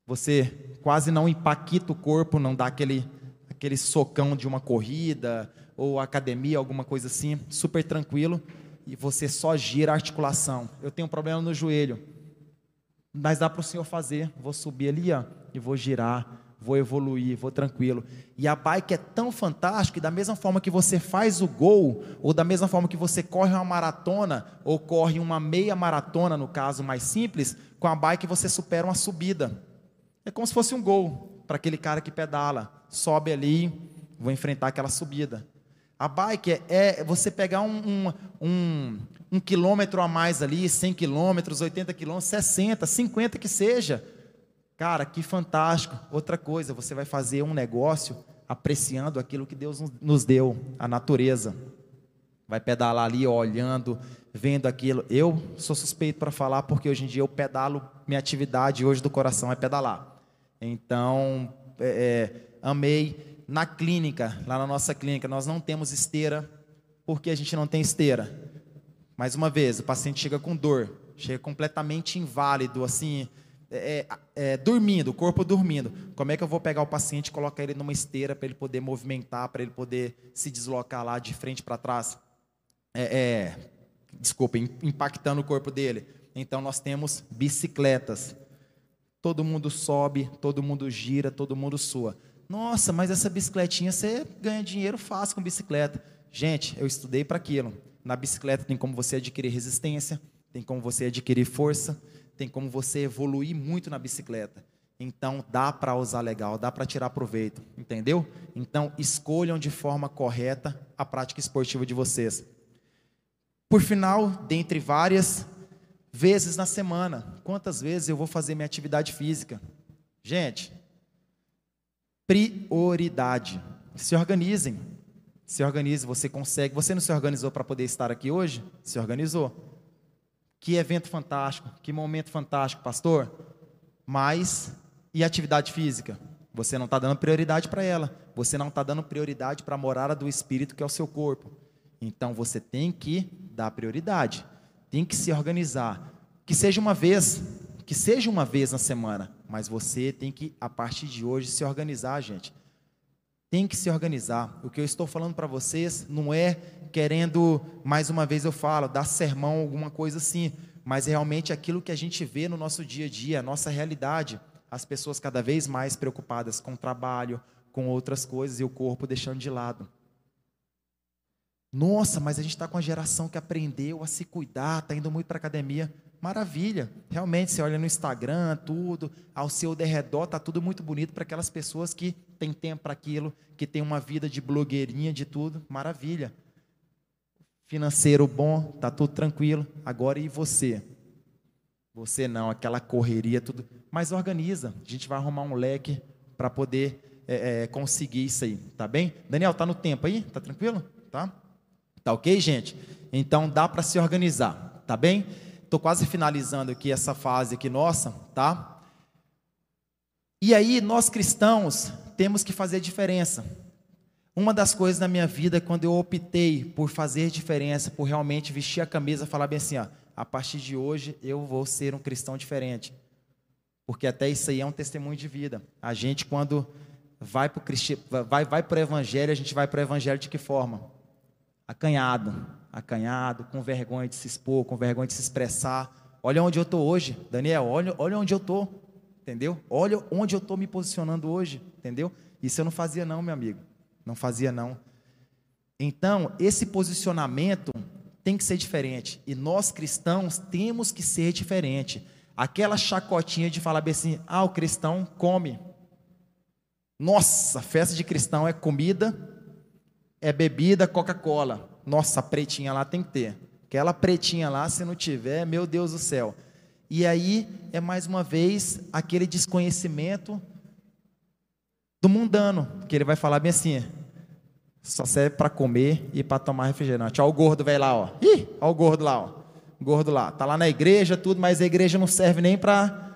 Você quase não impacta o corpo, não dá aquele, aquele socão de uma corrida, ou academia, alguma coisa assim, super tranquilo, e você só gira a articulação. Eu tenho um problema no joelho, mas dá para o senhor fazer. Vou subir ali ó, e vou girar, vou evoluir, vou tranquilo. E a bike é tão fantástica que da mesma forma que você faz o gol, ou da mesma forma que você corre uma maratona, ou corre uma meia maratona, no caso mais simples, com a bike você supera uma subida. É como se fosse um gol para aquele cara que pedala. Sobe ali, vou enfrentar aquela subida. A bike é, é você pegar um, um, um, um, quilômetro a mais ali, 100 quilômetros, 80 quilômetros, 60, 50 que seja. Cara, que fantástico. Outra coisa, você vai fazer um negócio apreciando aquilo que Deus nos deu, a natureza. Vai pedalar ali, olhando, vendo aquilo. Eu sou suspeito para falar, porque hoje em dia eu pedalo, minha atividade hoje do coração é pedalar. Então, é, é, amei na clínica, lá na nossa clínica, nós não temos esteira, porque a gente não tem esteira. Mais uma vez, o paciente chega com dor, chega completamente inválido, assim, é, é, é, dormindo, o corpo dormindo. Como é que eu vou pegar o paciente e colocar ele numa esteira para ele poder movimentar, para ele poder se deslocar lá de frente para trás? É, é, desculpa, impactando o corpo dele. Então nós temos bicicletas. Todo mundo sobe, todo mundo gira, todo mundo sua. Nossa, mas essa bicicletinha você ganha dinheiro fácil com bicicleta. Gente, eu estudei para aquilo. Na bicicleta tem como você adquirir resistência, tem como você adquirir força, tem como você evoluir muito na bicicleta. Então dá para usar legal, dá para tirar proveito, entendeu? Então escolham de forma correta a prática esportiva de vocês. Por final, dentre várias vezes na semana, quantas vezes eu vou fazer minha atividade física? Gente, prioridade. Se organizem. Se organize, você consegue. Você não se organizou para poder estar aqui hoje? Se organizou. Que evento fantástico, que momento fantástico, pastor. Mas e atividade física? Você não está dando prioridade para ela. Você não está dando prioridade para a morada do Espírito, que é o seu corpo. Então você tem que dar prioridade. Tem que se organizar. Que seja uma vez, que seja uma vez na semana. Mas você tem que, a partir de hoje, se organizar, gente. Tem que se organizar. O que eu estou falando para vocês não é querendo, mais uma vez eu falo, dar sermão, alguma coisa assim, mas realmente aquilo que a gente vê no nosso dia a dia, a nossa realidade. As pessoas cada vez mais preocupadas com o trabalho, com outras coisas e o corpo deixando de lado. Nossa, mas a gente está com a geração que aprendeu a se cuidar, está indo muito para academia. Maravilha. Realmente, você olha no Instagram, tudo, ao seu derredor, está tudo muito bonito para aquelas pessoas que têm tempo para aquilo, que têm uma vida de blogueirinha, de tudo. Maravilha financeiro bom, tá tudo tranquilo. Agora e você? Você não, aquela correria, tudo. Mas organiza. A gente vai arrumar um leque para poder é, é, conseguir isso aí, tá bem? Daniel, tá no tempo aí? Tá tranquilo? Tá? Tá ok, gente? Então dá para se organizar, tá bem? Tô quase finalizando aqui essa fase aqui nossa, tá? E aí nós cristãos temos que fazer diferença. Uma das coisas na minha vida, quando eu optei por fazer diferença, por realmente vestir a camisa, falar bem assim, ó, a partir de hoje eu vou ser um cristão diferente. Porque até isso aí é um testemunho de vida. A gente, quando vai para o vai, vai evangelho, a gente vai para o evangelho de que forma? Acanhado. Acanhado, com vergonha de se expor, com vergonha de se expressar. Olha onde eu estou hoje, Daniel, olha, olha onde eu estou. Entendeu? Olha onde eu estou me posicionando hoje. Entendeu? Isso eu não fazia não, meu amigo. Não fazia, não. Então, esse posicionamento tem que ser diferente. E nós cristãos temos que ser diferente. Aquela chacotinha de falar bem assim: ah, o cristão come. Nossa, festa de cristão é comida, é bebida, Coca-Cola. Nossa, a pretinha lá tem que ter. Aquela pretinha lá, se não tiver, meu Deus do céu. E aí é mais uma vez aquele desconhecimento do mundano, que ele vai falar bem assim: só serve para comer e para tomar refrigerante. Olha o gordo velho lá, ó. Ih, olha o gordo lá, ó. Gordo lá. Tá lá na igreja, tudo, mas a igreja não serve nem para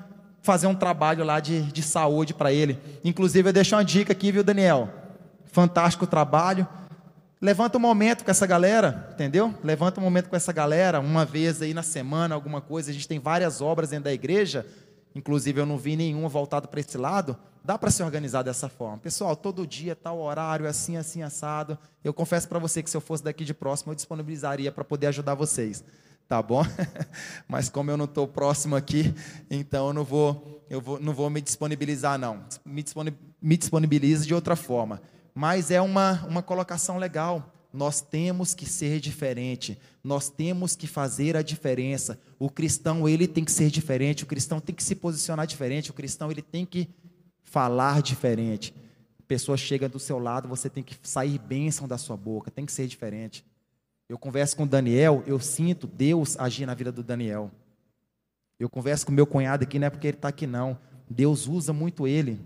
fazer um trabalho lá de, de saúde para ele. Inclusive, eu deixo uma dica aqui, viu, Daniel? Fantástico trabalho. Levanta um momento com essa galera, entendeu? Levanta um momento com essa galera, uma vez aí na semana, alguma coisa. A gente tem várias obras dentro da igreja, inclusive eu não vi nenhuma voltada para esse lado dá para se organizar dessa forma. Pessoal, todo dia, tal horário, assim, assim, assado. Eu confesso para você que se eu fosse daqui de próximo, eu disponibilizaria para poder ajudar vocês. Tá bom? Mas como eu não estou próximo aqui, então eu não vou, eu vou, não vou me disponibilizar, não. Me, disponibiliza de outra forma. Mas é uma, uma colocação legal. Nós temos que ser diferente. Nós temos que fazer a diferença. O cristão, ele tem que ser diferente. O cristão tem que se posicionar diferente. O cristão, ele tem que falar diferente. Pessoa chega do seu lado, você tem que sair bênção da sua boca, tem que ser diferente. Eu converso com o Daniel, eu sinto Deus agir na vida do Daniel. Eu converso com meu cunhado aqui, não é porque ele está aqui, não. Deus usa muito ele.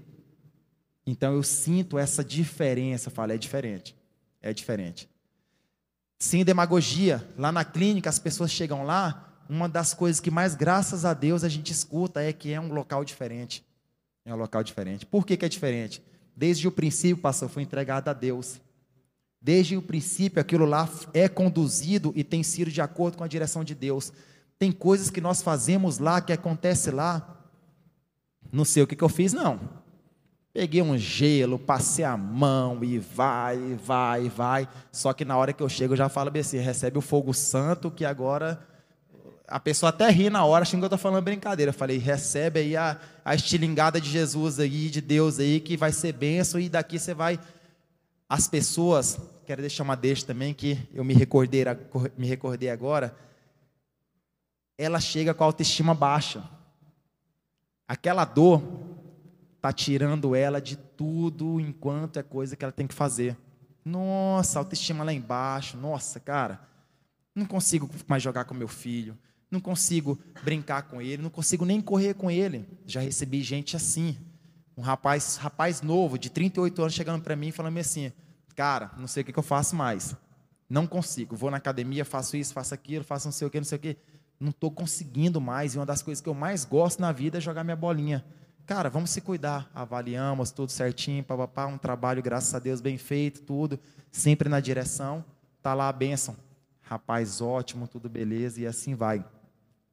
Então eu sinto essa diferença. Falo, é diferente. É diferente. Sem demagogia. Lá na clínica, as pessoas chegam lá. Uma das coisas que mais, graças a Deus, a gente escuta é que é um local diferente. É um local diferente. Por que, que é diferente? Desde o princípio, pastor, foi entregado a Deus. Desde o princípio, aquilo lá é conduzido e tem sido de acordo com a direção de Deus. Tem coisas que nós fazemos lá, que acontece lá. Não sei o que, que eu fiz, não. Peguei um gelo, passei a mão e vai, vai, vai. Só que na hora que eu chego, eu já falo assim: recebe o fogo santo, que agora. A pessoa até ri na hora, achando que eu estou falando brincadeira. Eu falei: recebe aí a, a estilingada de Jesus aí, de Deus aí, que vai ser benção, e daqui você vai. As pessoas, quero deixar uma deixa também, que eu me recordei, me recordei agora. Ela chega com a autoestima baixa. Aquela dor está tirando ela de tudo enquanto é coisa que ela tem que fazer. Nossa, autoestima lá embaixo. Nossa, cara, não consigo mais jogar com meu filho. Não consigo brincar com ele. Não consigo nem correr com ele. Já recebi gente assim. Um rapaz, rapaz novo, de 38 anos, chegando para mim e falando assim: Cara, não sei o que, que eu faço mais. Não consigo. Vou na academia, faço isso, faço aquilo, faço não sei o que, não sei o que. Não estou conseguindo mais. E uma das coisas que eu mais gosto na vida é jogar minha bolinha. Cara, vamos se cuidar. Avaliamos tudo certinho, papapá, um trabalho, graças a Deus, bem feito, tudo, sempre na direção. Tá lá a bênção. Rapaz, ótimo, tudo beleza, e assim vai.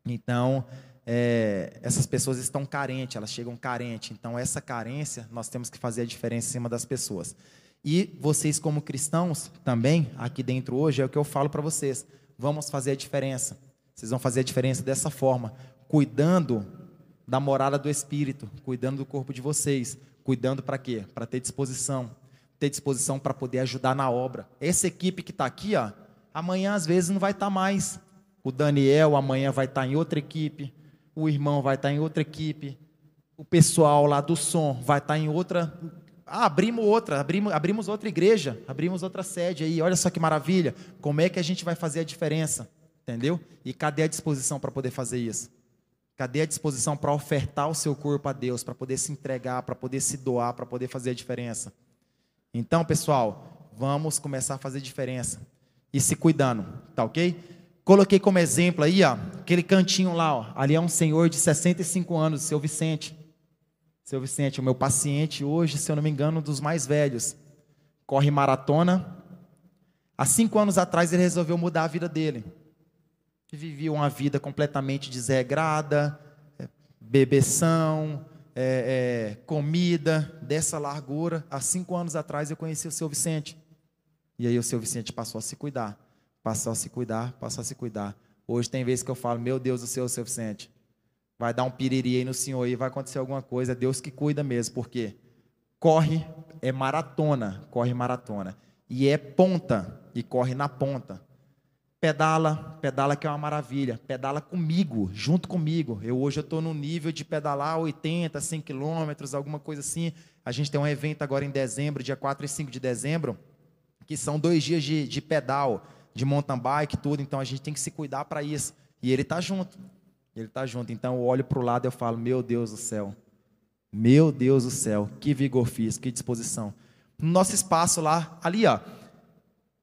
Então, é, essas pessoas estão carentes, elas chegam carentes. Então, essa carência, nós temos que fazer a diferença em cima das pessoas. E vocês, como cristãos, também, aqui dentro hoje, é o que eu falo para vocês. Vamos fazer a diferença. Vocês vão fazer a diferença dessa forma, cuidando da morada do Espírito, cuidando do corpo de vocês, cuidando para quê? Para ter disposição, ter disposição para poder ajudar na obra. Essa equipe que está aqui, ó, amanhã às vezes não vai estar tá mais. O Daniel amanhã vai estar tá em outra equipe, o irmão vai estar tá em outra equipe, o pessoal lá do som vai estar em outra. Ah, abrimos outra, abrimos, abrimos outra igreja, abrimos outra sede aí. Olha só que maravilha. Como é que a gente vai fazer a diferença? Entendeu? E cadê a disposição para poder fazer isso? Cadê a disposição para ofertar o seu corpo a Deus, para poder se entregar, para poder se doar, para poder fazer a diferença? Então, pessoal, vamos começar a fazer diferença e se cuidando, tá ok? Coloquei como exemplo aí, ó, aquele cantinho lá, ó, ali é um senhor de 65 anos, seu Vicente. Seu Vicente, o meu paciente hoje, se eu não me engano, um dos mais velhos. Corre maratona. Há cinco anos atrás ele resolveu mudar a vida dele que viviam uma vida completamente desregrada, é, bebeção, é, é, comida dessa largura. Há cinco anos atrás eu conheci o seu Vicente. E aí o seu Vicente passou a se cuidar, passou a se cuidar, passou a se cuidar. Hoje tem vezes que eu falo, meu Deus do céu, seu Vicente, vai dar um piriri aí no senhor e vai acontecer alguma coisa, é Deus que cuida mesmo, porque corre, é maratona, corre maratona. E é ponta, e corre na ponta. Pedala, pedala que é uma maravilha. Pedala comigo, junto comigo. Eu hoje eu estou no nível de pedalar 80, 100 quilômetros, alguma coisa assim. A gente tem um evento agora em dezembro, dia 4 e 5 de dezembro, que são dois dias de, de pedal, de mountain bike, tudo. Então a gente tem que se cuidar para isso. E ele está junto. Ele está junto. Então eu olho para o lado e eu falo: Meu Deus do céu. Meu Deus do céu. Que vigor físico, que disposição. No nosso espaço lá, ali, ó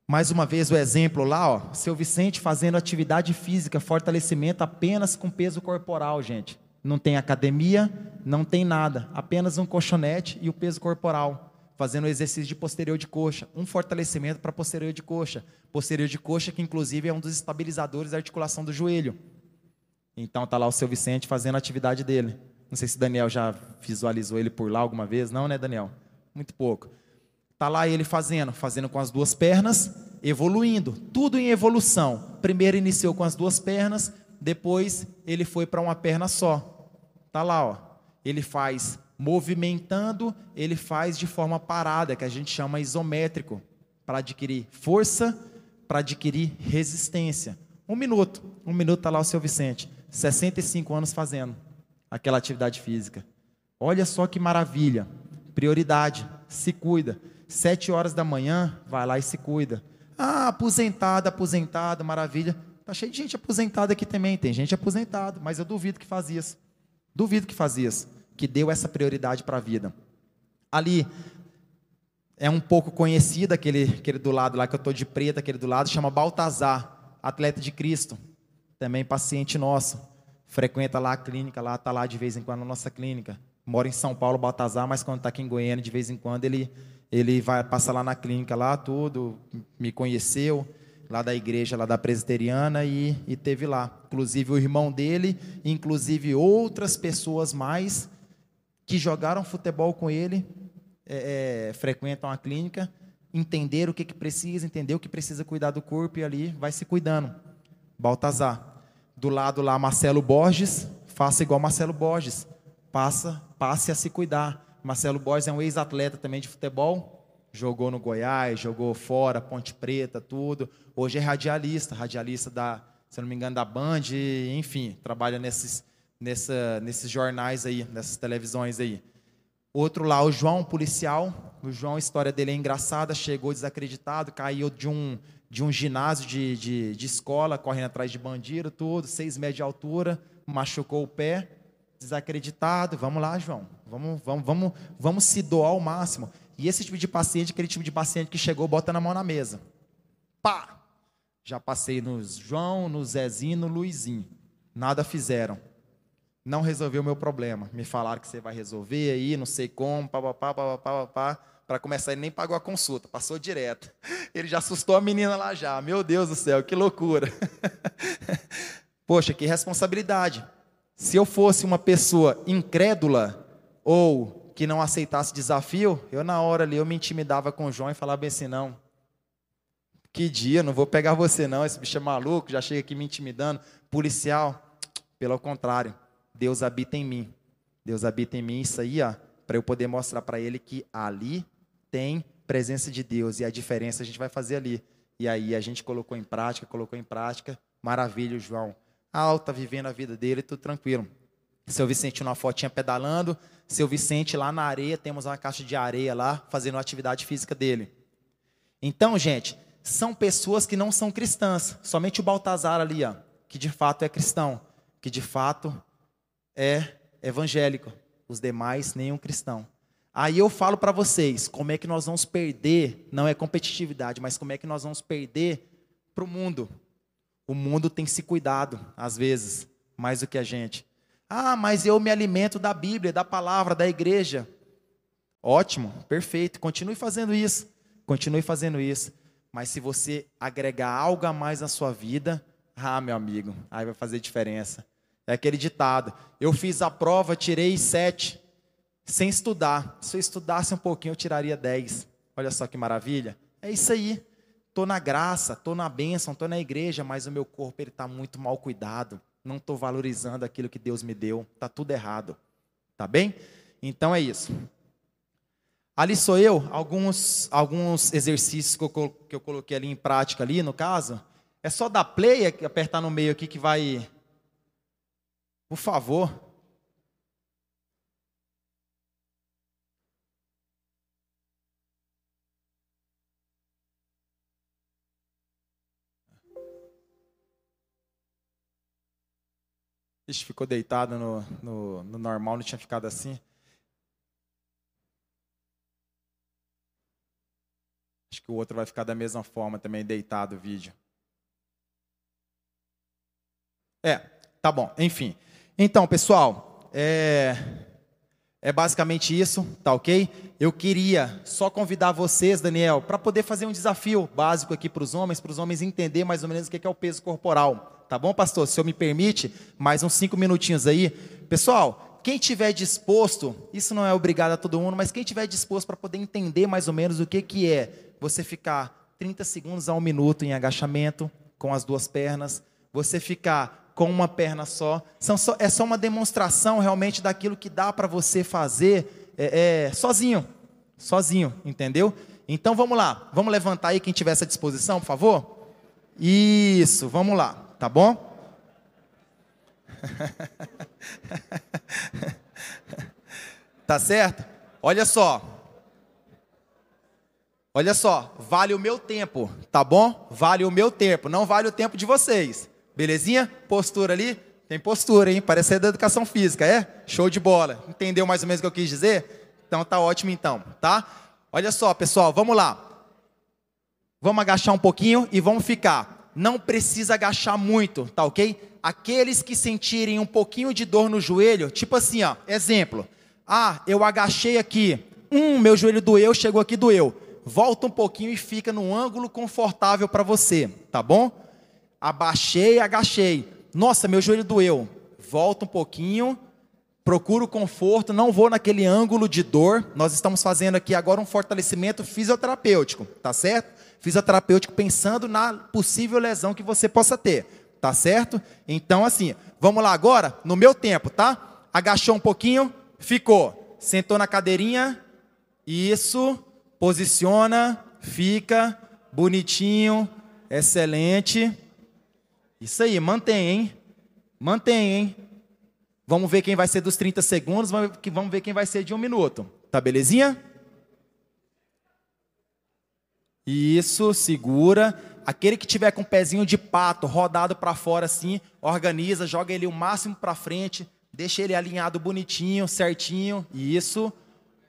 mais uma vez o exemplo lá, ó, seu Vicente fazendo atividade física, fortalecimento apenas com peso corporal, gente. Não tem academia, não tem nada, apenas um colchonete e o peso corporal, fazendo exercício de posterior de coxa, um fortalecimento para posterior de coxa, posterior de coxa que inclusive é um dos estabilizadores da articulação do joelho. Então tá lá o seu Vicente fazendo a atividade dele. Não sei se Daniel já visualizou ele por lá alguma vez, não, né, Daniel? Muito pouco. Está lá ele fazendo, fazendo com as duas pernas, evoluindo, tudo em evolução. Primeiro iniciou com as duas pernas, depois ele foi para uma perna só. Está lá, ó. Ele faz movimentando, ele faz de forma parada, que a gente chama isométrico, para adquirir força, para adquirir resistência. Um minuto, um minuto está lá o seu Vicente, 65 anos fazendo aquela atividade física. Olha só que maravilha. Prioridade, se cuida. Sete horas da manhã, vai lá e se cuida. Ah, aposentado, aposentado, maravilha. Tá cheio de gente aposentada aqui também. Tem gente aposentada, mas eu duvido que faz isso. Duvido que faz isso. Que deu essa prioridade para a vida. Ali é um pouco conhecido aquele, aquele do lado lá que eu estou de preto, aquele do lado, chama Baltazar, atleta de Cristo. Também paciente nosso. Frequenta lá a clínica, lá, está lá de vez em quando na nossa clínica. Mora em São Paulo, Baltazar, mas quando está aqui em Goiânia, de vez em quando ele ele vai passar lá na clínica lá, tudo, me conheceu. lá da igreja, lá da presbiteriana, e, e teve lá. Inclusive o irmão dele, inclusive outras pessoas mais que jogaram futebol com ele, é, é, frequentam a clínica, entenderam o que, que precisa, entender o que precisa cuidar do corpo e ali vai se cuidando. Baltazar. Do lado lá, Marcelo Borges, faça igual Marcelo Borges. Passa, passe a se cuidar. Marcelo Borges é um ex-atleta também de futebol, jogou no Goiás, jogou fora, Ponte Preta, tudo. Hoje é radialista, radialista da, se não me engano, da Band, enfim, trabalha nesses, nessa, nesses jornais aí, nessas televisões aí. Outro lá, o João, policial. O João, a história dele é engraçada, chegou desacreditado, caiu de um, de um ginásio de, de, de escola, correndo atrás de bandido, tudo, seis metros de altura, machucou o pé, desacreditado. Vamos lá, João, vamos, vamos, vamos, vamos se doar ao máximo. E esse tipo de paciente, aquele tipo de paciente que chegou, bota na mão na mesa. Pá! Já passei no João, no Zezinho, no Luizinho. Nada fizeram não resolveu o meu problema. Me falaram que você vai resolver aí, não sei como, papapá, papapá, papapá. Para começar, ele nem pagou a consulta, passou direto. Ele já assustou a menina lá já. Meu Deus do céu, que loucura. Poxa, que responsabilidade. Se eu fosse uma pessoa incrédula ou que não aceitasse desafio, eu na hora ali eu me intimidava com o João e falava assim, não. Que dia, não vou pegar você não, esse bicho é maluco, já chega aqui me intimidando. Policial, pelo contrário, Deus habita em mim. Deus habita em mim, isso aí, ó, para eu poder mostrar para ele que ali tem presença de Deus e a diferença a gente vai fazer ali. E aí a gente colocou em prática, colocou em prática. Maravilha, João. Alta, vivendo a vida dele, tudo tranquilo. Seu Vicente uma fotinha pedalando. Seu Vicente lá na areia, temos uma caixa de areia lá, fazendo a atividade física dele. Então, gente, são pessoas que não são cristãs. Somente o Baltazar ali, ó, que de fato é cristão, que de fato é evangélico, os demais nenhum cristão. Aí eu falo para vocês, como é que nós vamos perder, não é competitividade, mas como é que nós vamos perder para o mundo. O mundo tem se cuidado, às vezes, mais do que a gente. Ah, mas eu me alimento da Bíblia, da palavra, da igreja. Ótimo, perfeito, continue fazendo isso, continue fazendo isso. Mas se você agregar algo a mais na sua vida, ah, meu amigo, aí vai fazer diferença. É aquele ditado. Eu fiz a prova, tirei sete, sem estudar. Se eu estudasse um pouquinho, eu tiraria dez. Olha só que maravilha. É isso aí. Estou na graça, estou na bênção, estou na igreja, mas o meu corpo está muito mal cuidado. Não estou valorizando aquilo que Deus me deu. Está tudo errado. Tá bem? Então é isso. Ali sou eu, alguns, alguns exercícios que eu, que eu coloquei ali em prática ali, no caso. É só dar play, apertar no meio aqui que vai por favor. Ixi, ficou deitado no, no, no normal, não tinha ficado assim. Acho que o outro vai ficar da mesma forma também, deitado o vídeo. É, tá bom, enfim. Então, pessoal, é, é basicamente isso, tá ok? Eu queria só convidar vocês, Daniel, para poder fazer um desafio básico aqui para os homens, para os homens entender mais ou menos o que é o peso corporal. Tá bom, pastor? Se eu me permite, mais uns cinco minutinhos aí. Pessoal, quem tiver disposto, isso não é obrigado a todo mundo, mas quem tiver disposto para poder entender mais ou menos o que, que é você ficar 30 segundos a um minuto em agachamento com as duas pernas, você ficar com uma perna só. São só é só uma demonstração realmente daquilo que dá para você fazer é, é, sozinho. Sozinho, entendeu? Então vamos lá. Vamos levantar aí quem tiver essa disposição, por favor? Isso, vamos lá, tá bom? tá certo? Olha só. Olha só, vale o meu tempo, tá bom? Vale o meu tempo, não vale o tempo de vocês. Belezinha? Postura ali? Tem postura, hein? Parece ser da educação física, é? Show de bola. Entendeu mais ou menos o que eu quis dizer? Então tá ótimo então, tá? Olha só, pessoal, vamos lá. Vamos agachar um pouquinho e vamos ficar. Não precisa agachar muito, tá ok? Aqueles que sentirem um pouquinho de dor no joelho, tipo assim, ó, exemplo. Ah, eu agachei aqui. Hum, meu joelho doeu, chegou aqui, doeu. volta um pouquinho e fica num ângulo confortável para você, tá bom? Abaixei, agachei. Nossa, meu joelho doeu. Volta um pouquinho, procuro conforto, não vou naquele ângulo de dor. Nós estamos fazendo aqui agora um fortalecimento fisioterapêutico, tá certo? Fisioterapêutico pensando na possível lesão que você possa ter, tá certo? Então, assim, vamos lá agora, no meu tempo, tá? Agachou um pouquinho, ficou. Sentou na cadeirinha, isso, posiciona, fica, bonitinho, excelente. Isso aí, mantém, hein? Mantém, hein? Vamos ver quem vai ser dos 30 segundos, vamos ver quem vai ser de um minuto. Tá belezinha? Isso, segura. Aquele que tiver com o pezinho de pato rodado para fora assim, organiza, joga ele o máximo para frente, deixa ele alinhado bonitinho, certinho. Isso.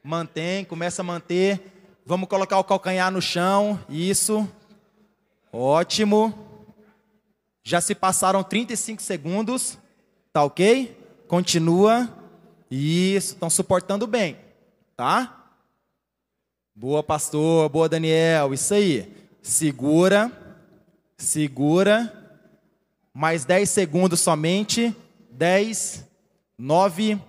Mantém, começa a manter. Vamos colocar o calcanhar no chão. Isso. Ótimo. Já se passaram 35 segundos. Tá ok? Continua. Isso, estão suportando bem. Tá? Boa, pastor. Boa, Daniel. Isso aí. Segura. Segura. Mais 10 segundos somente. 10, 9,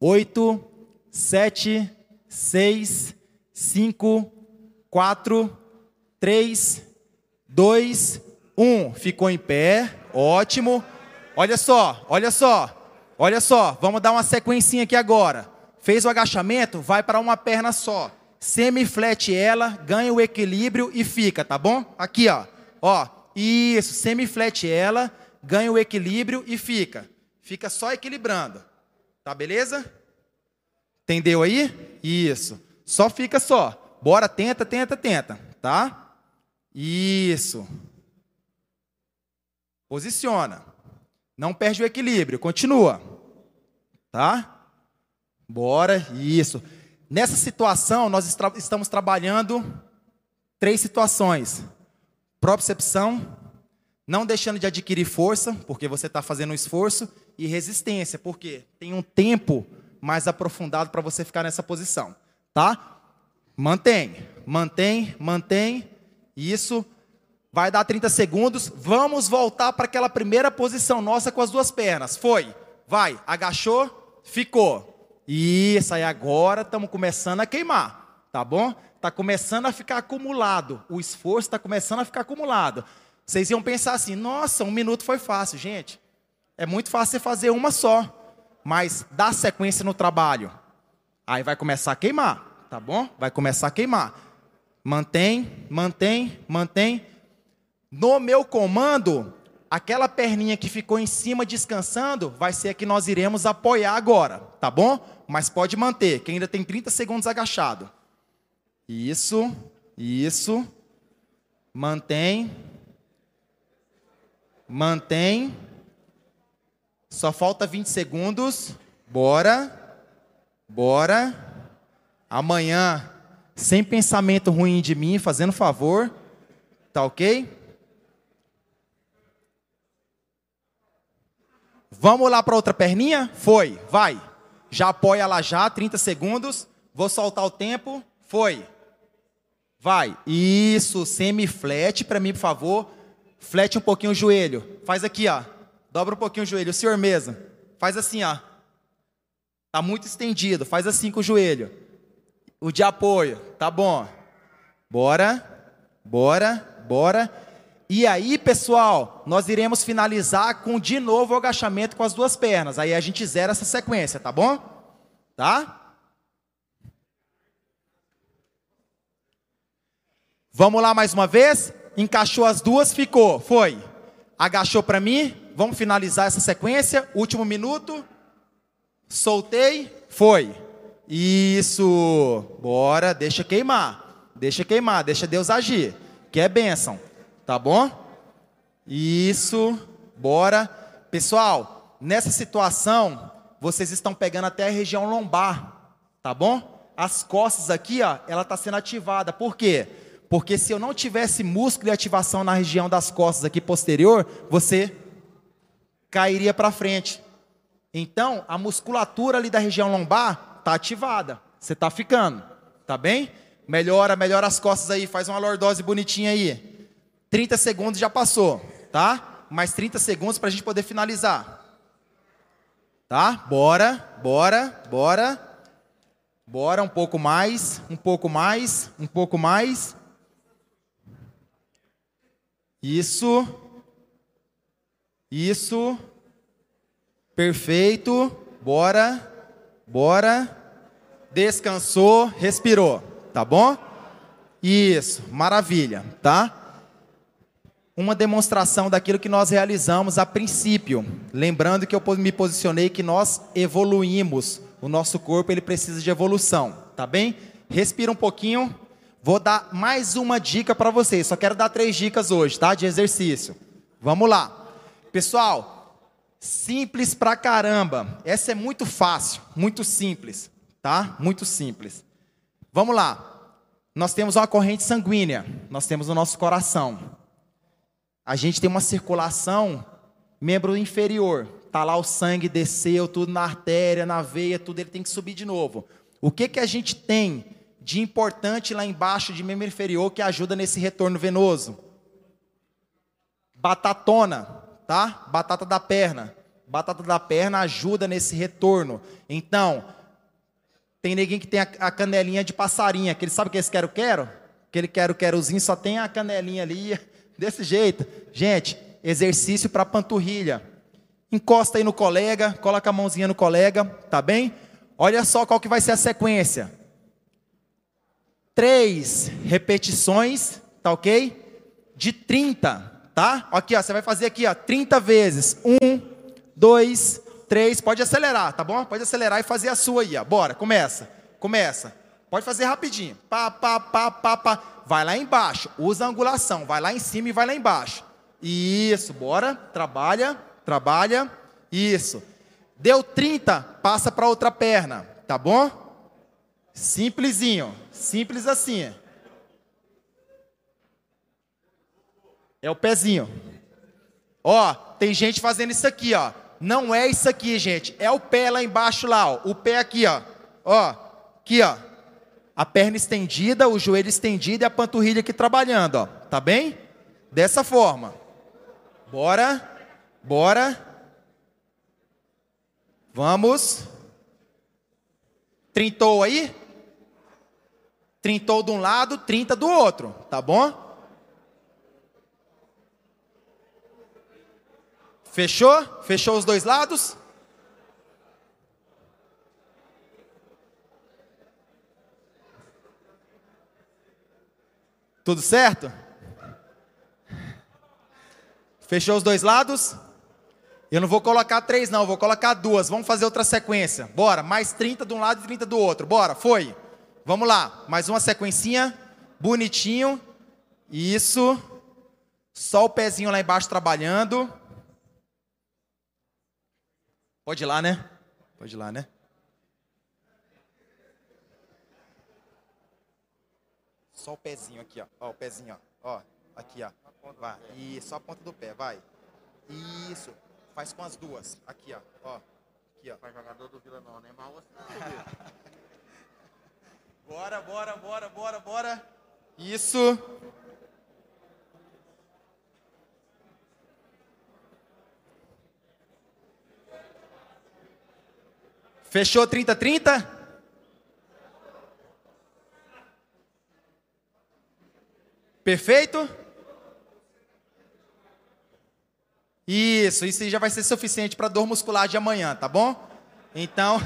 8, 7, 6, 5, 4, 3, 2, 1. Ficou em pé. Ótimo. Olha só, olha só. Olha só, vamos dar uma sequencinha aqui agora. Fez o agachamento, vai para uma perna só. Semiflete ela, ganha o equilíbrio e fica, tá bom? Aqui, ó. Ó, isso, semiflete ela, ganha o equilíbrio e fica. Fica só equilibrando. Tá beleza? Entendeu aí? Isso. Só fica só. Bora, tenta, tenta, tenta, tá? Isso. Posiciona. Não perde o equilíbrio, continua. Tá? Bora, isso. Nessa situação, nós estamos trabalhando três situações: propriocepção, não deixando de adquirir força, porque você está fazendo um esforço, e resistência, porque tem um tempo mais aprofundado para você ficar nessa posição. Tá? Mantém, mantém, mantém. Isso Vai dar 30 segundos. Vamos voltar para aquela primeira posição nossa com as duas pernas. Foi. Vai. Agachou. Ficou. Isso aí agora estamos começando a queimar. Tá bom? Está começando a ficar acumulado. O esforço está começando a ficar acumulado. Vocês iam pensar assim: nossa, um minuto foi fácil, gente. É muito fácil você fazer uma só. Mas dá sequência no trabalho. Aí vai começar a queimar. Tá bom? Vai começar a queimar. Mantém, mantém, mantém. No meu comando, aquela perninha que ficou em cima descansando, vai ser a que nós iremos apoiar agora, tá bom? Mas pode manter, que ainda tem 30 segundos agachado. Isso, isso. Mantém. Mantém. Só falta 20 segundos. Bora. Bora. Amanhã, sem pensamento ruim de mim, fazendo favor. Tá ok? Vamos lá para outra perninha? Foi, vai. Já apoia lá já, 30 segundos. Vou soltar o tempo. Foi. Vai. Isso, semi-flat para mim, por favor. Flete um pouquinho o joelho. Faz aqui, ó. Dobra um pouquinho o joelho. O senhor mesmo. Faz assim, ó. Tá muito estendido. Faz assim com o joelho. O de apoio. Tá bom. Bora. Bora. Bora. E aí, pessoal, nós iremos finalizar com de novo o agachamento com as duas pernas. Aí a gente zera essa sequência, tá bom? Tá? Vamos lá mais uma vez? Encaixou as duas, ficou. Foi. Agachou para mim. Vamos finalizar essa sequência. Último minuto. Soltei. Foi. Isso. Bora, deixa queimar. Deixa queimar, deixa Deus agir. Que é bênção. Tá bom? Isso, bora. Pessoal, nessa situação, vocês estão pegando até a região lombar, tá bom? As costas aqui, ó, ela está sendo ativada. Por quê? Porque se eu não tivesse músculo e ativação na região das costas aqui posterior, você cairia para frente. Então, a musculatura ali da região lombar está ativada. Você está ficando, tá bem? Melhora, melhora as costas aí, faz uma lordose bonitinha aí. 30 segundos já passou, tá? Mais 30 segundos para a gente poder finalizar. Tá? Bora, bora, bora. Bora, um pouco mais, um pouco mais, um pouco mais. Isso. Isso. Perfeito. Bora. Bora. Descansou, respirou, tá bom? Isso, maravilha, tá? Uma demonstração daquilo que nós realizamos a princípio. Lembrando que eu me posicionei que nós evoluímos. O nosso corpo ele precisa de evolução, tá bem? Respira um pouquinho. Vou dar mais uma dica para vocês. Só quero dar três dicas hoje, tá? De exercício. Vamos lá. Pessoal, simples pra caramba. Essa é muito fácil, muito simples tá? Muito simples. Vamos lá. Nós temos uma corrente sanguínea, nós temos o nosso coração. A gente tem uma circulação membro inferior. Tá lá o sangue desceu, tudo na artéria, na veia, tudo ele tem que subir de novo. O que que a gente tem de importante lá embaixo de membro inferior que ajuda nesse retorno venoso? Batatona, tá? Batata da perna. Batata da perna ajuda nesse retorno. Então, tem ninguém que tem a, canelinha de passarinha, que ele sabe que esse quero-quero? Aquele quero-querozinho só tem a canelinha ali, desse jeito. Gente, exercício para panturrilha. Encosta aí no colega, coloca a mãozinha no colega, tá bem? Olha só qual que vai ser a sequência. Três repetições, tá ok? De 30, tá? Aqui, ó, você vai fazer aqui, ó, 30 vezes. Um, dois, três, pode acelerar, tá bom? Pode acelerar e fazer a sua aí, ó. Bora, começa. Começa. Pode fazer rapidinho. Pá, pá, pá, pá, pá. Vai lá embaixo. Usa a angulação. Vai lá em cima e vai lá embaixo. Isso, bora. Trabalha, trabalha. Isso. Deu 30, passa para outra perna, tá bom? Simplesinho, simples assim. É o pezinho. Ó, tem gente fazendo isso aqui, ó não é isso aqui, gente. É o pé lá embaixo lá, ó. O pé aqui, ó. Ó, aqui, ó. A perna estendida, o joelho estendido e a panturrilha aqui trabalhando, ó. Tá bem? Dessa forma. Bora. Bora. Vamos. Trintou aí? Trintou de um lado, trinta do outro, tá bom? Fechou? Fechou os dois lados? Tudo certo? Fechou os dois lados? Eu não vou colocar três, não, vou colocar duas. Vamos fazer outra sequência. Bora, mais 30 de um lado e 30 do outro. Bora, foi. Vamos lá, mais uma sequencinha. Bonitinho. Isso. Só o pezinho lá embaixo trabalhando. Pode ir lá, né? Pode ir lá, né? Só o pezinho aqui, ó. Ó, o pezinho, ó. Ó, aqui, ó. Vai. E só a ponta do pé, vai. Isso. Faz com as duas. Aqui, ó. Ó. Aqui, ó. Faz jogador do Vila Nova, né? Mal Bora, bora, bora, bora, bora. Isso. Fechou 30, Perfeito? Isso, isso já vai ser suficiente para dor muscular de amanhã, tá bom? Então,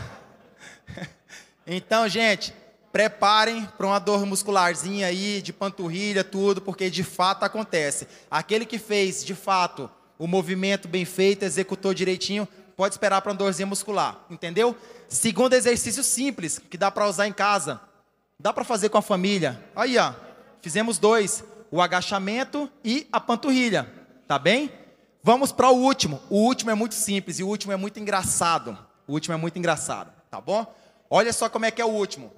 então, gente, preparem para uma dor muscularzinha aí, de panturrilha, tudo, porque de fato acontece. Aquele que fez, de fato, o movimento bem feito, executou direitinho, pode esperar para uma dorzinha muscular, entendeu? Segundo exercício simples, que dá para usar em casa. Dá para fazer com a família. Aí, ó. Fizemos dois: o agachamento e a panturrilha. Tá bem? Vamos para o último. O último é muito simples e o último é muito engraçado. O último é muito engraçado, tá bom? Olha só como é que é o último.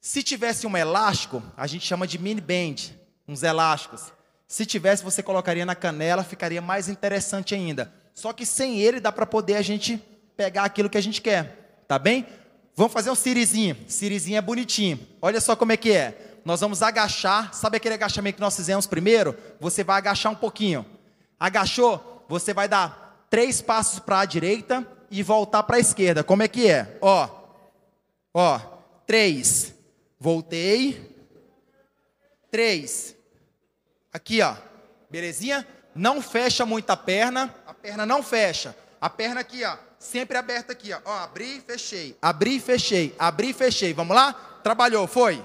Se tivesse um elástico, a gente chama de mini band, uns elásticos. Se tivesse, você colocaria na canela, ficaria mais interessante ainda. Só que sem ele dá para poder a gente pegar aquilo que a gente quer. Tá bem? Vamos fazer um sirizinho. Sirizinho é bonitinho. Olha só como é que é. Nós vamos agachar. Sabe aquele agachamento que nós fizemos primeiro? Você vai agachar um pouquinho. Agachou, você vai dar três passos para a direita e voltar para a esquerda. Como é que é? Ó, ó, três. Voltei. Três. Aqui, ó. Belezinha? Não fecha muito a perna. A perna não fecha. A perna aqui, ó. Sempre aberta aqui, ó. ó abri, fechei. Abri, fechei. Abri, fechei. Vamos lá? Trabalhou, foi.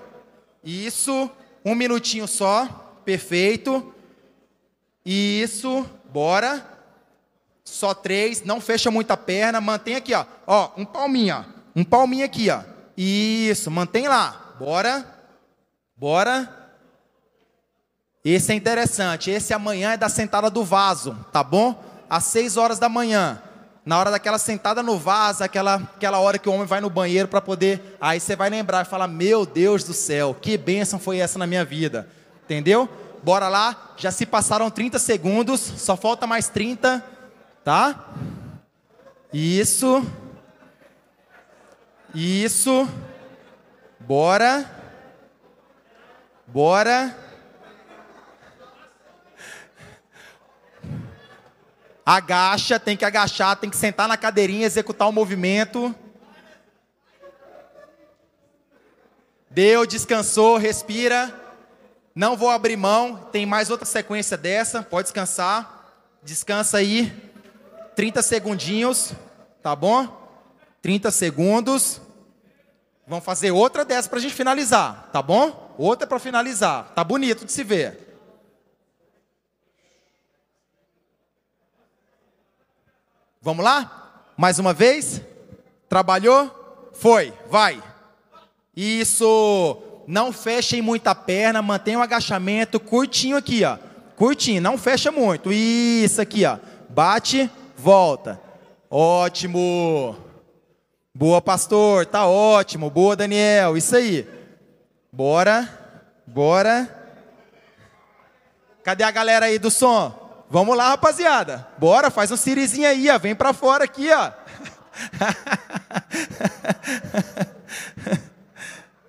Isso. Um minutinho só. Perfeito. Isso. Bora. Só três. Não fecha muito a perna. Mantém aqui, ó. Ó, um palminho, ó. Um palminho aqui, ó. Isso. Mantém lá. Bora. Bora. Esse é interessante. Esse amanhã é da sentada do vaso, tá bom? Às seis horas da manhã na hora daquela sentada no vaso, aquela, aquela hora que o homem vai no banheiro para poder. Aí você vai lembrar e falar: Meu Deus do céu, que bênção foi essa na minha vida. Entendeu? Bora lá, já se passaram 30 segundos, só falta mais 30, tá? Isso. Isso. Bora. Bora. Agacha, tem que agachar, tem que sentar na cadeirinha, executar o movimento. Deu, descansou, respira. Não vou abrir mão. Tem mais outra sequência dessa. Pode descansar. Descansa aí. 30 segundinhos. Tá bom? 30 segundos. Vamos fazer outra dessa para a gente finalizar. Tá bom? Outra para finalizar. Tá bonito de se ver. Vamos lá? Mais uma vez? Trabalhou? Foi, vai. Isso. Não fechem muita perna, mantenha o agachamento curtinho aqui, ó. Curtinho, não fecha muito. Isso aqui, ó. Bate, volta. Ótimo. Boa, pastor. Tá ótimo. Boa, Daniel. Isso aí. Bora. Bora. Cadê a galera aí do som? Vamos lá, rapaziada. Bora, faz um sirizinho aí, ó. Vem para fora aqui, ó.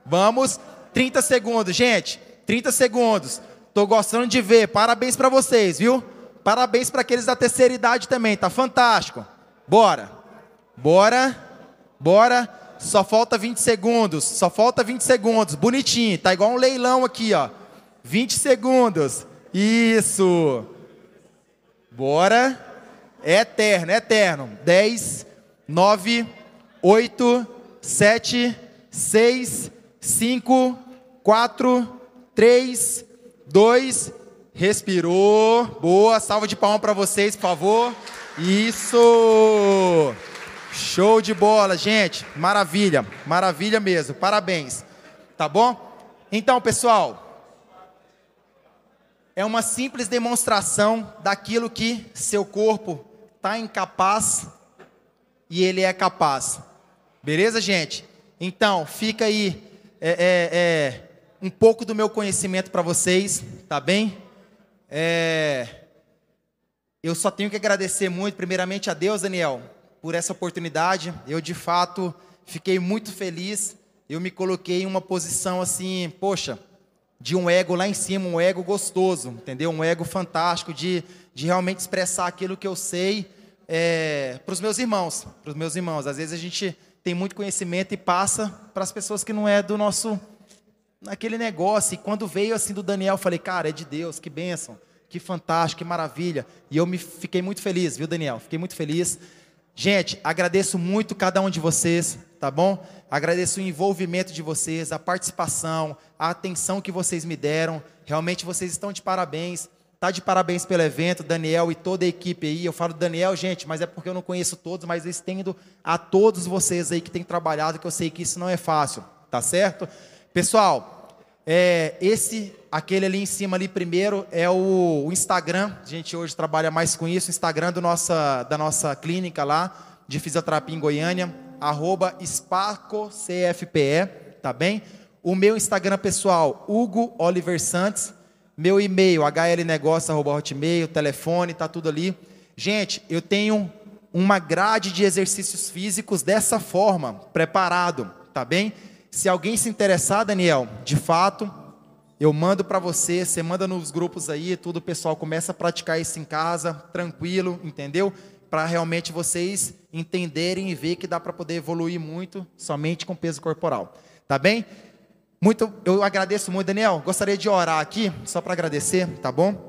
Vamos, 30 segundos, gente. 30 segundos. Tô gostando de ver. Parabéns para vocês, viu? Parabéns para aqueles da terceira idade também. Tá fantástico. Bora. Bora. Bora. Só falta 20 segundos. Só falta 20 segundos. Bonitinho. Tá igual um leilão aqui, ó. 20 segundos. Isso. Bora. É eterno, é eterno. 10, 9, 8, 7, 6, 5, 4, 3, 2, respirou. Boa, salva de palmas para vocês, por favor. Isso! Show de bola, gente. Maravilha, maravilha mesmo. Parabéns. Tá bom? Então, pessoal, é uma simples demonstração daquilo que seu corpo está incapaz e ele é capaz. Beleza, gente? Então, fica aí é, é, é, um pouco do meu conhecimento para vocês, tá bem? É, eu só tenho que agradecer muito, primeiramente a Deus, Daniel, por essa oportunidade. Eu, de fato, fiquei muito feliz. Eu me coloquei em uma posição assim, poxa, de um ego lá em cima, um ego gostoso, entendeu? Um ego fantástico de, de realmente expressar aquilo que eu sei é, para os meus irmãos, para os meus irmãos. Às vezes a gente tem muito conhecimento e passa para as pessoas que não é do nosso naquele negócio. E quando veio assim do Daniel, eu falei, cara, é de Deus, que bênção, que fantástico, que maravilha. E eu me fiquei muito feliz, viu, Daniel? Fiquei muito feliz. Gente, agradeço muito cada um de vocês, tá bom? Agradeço o envolvimento de vocês, a participação, a atenção que vocês me deram. Realmente vocês estão de parabéns. Tá de parabéns pelo evento, Daniel e toda a equipe aí. Eu falo Daniel, gente, mas é porque eu não conheço todos, mas eu estendo a todos vocês aí que têm trabalhado, que eu sei que isso não é fácil, tá certo? Pessoal, é, esse, aquele ali em cima ali primeiro é o, o, Instagram. A gente hoje trabalha mais com isso, Instagram do nossa, da nossa clínica lá de fisioterapia em Goiânia arroba SparcoCFPE, tá bem? O meu Instagram pessoal, Hugo Oliver Santos. Meu e-mail, hlnegócio.hotmail, telefone, tá tudo ali. Gente, eu tenho uma grade de exercícios físicos dessa forma, preparado, tá bem? Se alguém se interessar, Daniel, de fato, eu mando para você, você manda nos grupos aí, tudo pessoal começa a praticar isso em casa, tranquilo, entendeu? Para realmente vocês entenderem e ver que dá para poder evoluir muito somente com peso corporal. Tá bem? Muito, eu agradeço muito, Daniel. Gostaria de orar aqui, só para agradecer, tá bom?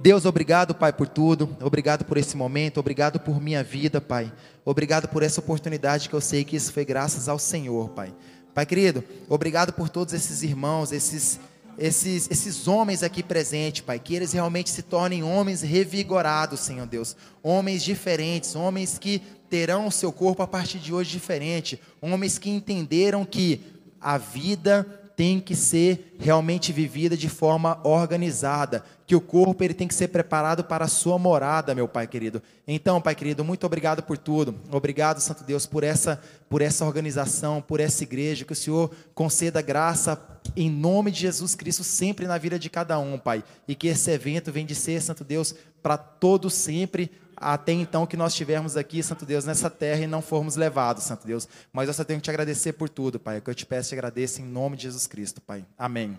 Deus, obrigado, Pai, por tudo. Obrigado por esse momento. Obrigado por minha vida, Pai. Obrigado por essa oportunidade que eu sei que isso foi graças ao Senhor, Pai. Pai querido, obrigado por todos esses irmãos, esses esses, esses homens aqui presentes, Pai, que eles realmente se tornem homens revigorados, Senhor Deus, homens diferentes, homens que terão o seu corpo a partir de hoje diferente, homens que entenderam que a vida tem que ser realmente vivida de forma organizada, que o corpo ele tem que ser preparado para a sua morada, meu Pai querido. Então, Pai querido, muito obrigado por tudo. Obrigado, Santo Deus, por essa por essa organização, por essa igreja, que o Senhor conceda graça em nome de Jesus Cristo sempre na vida de cada um, Pai. E que esse evento venha de ser, Santo Deus, para todos sempre até então que nós estivermos aqui, Santo Deus, nessa terra e não formos levados, Santo Deus. Mas eu só tenho que te agradecer por tudo, Pai. É que eu te peço e agradeço em nome de Jesus Cristo, Pai. Amém.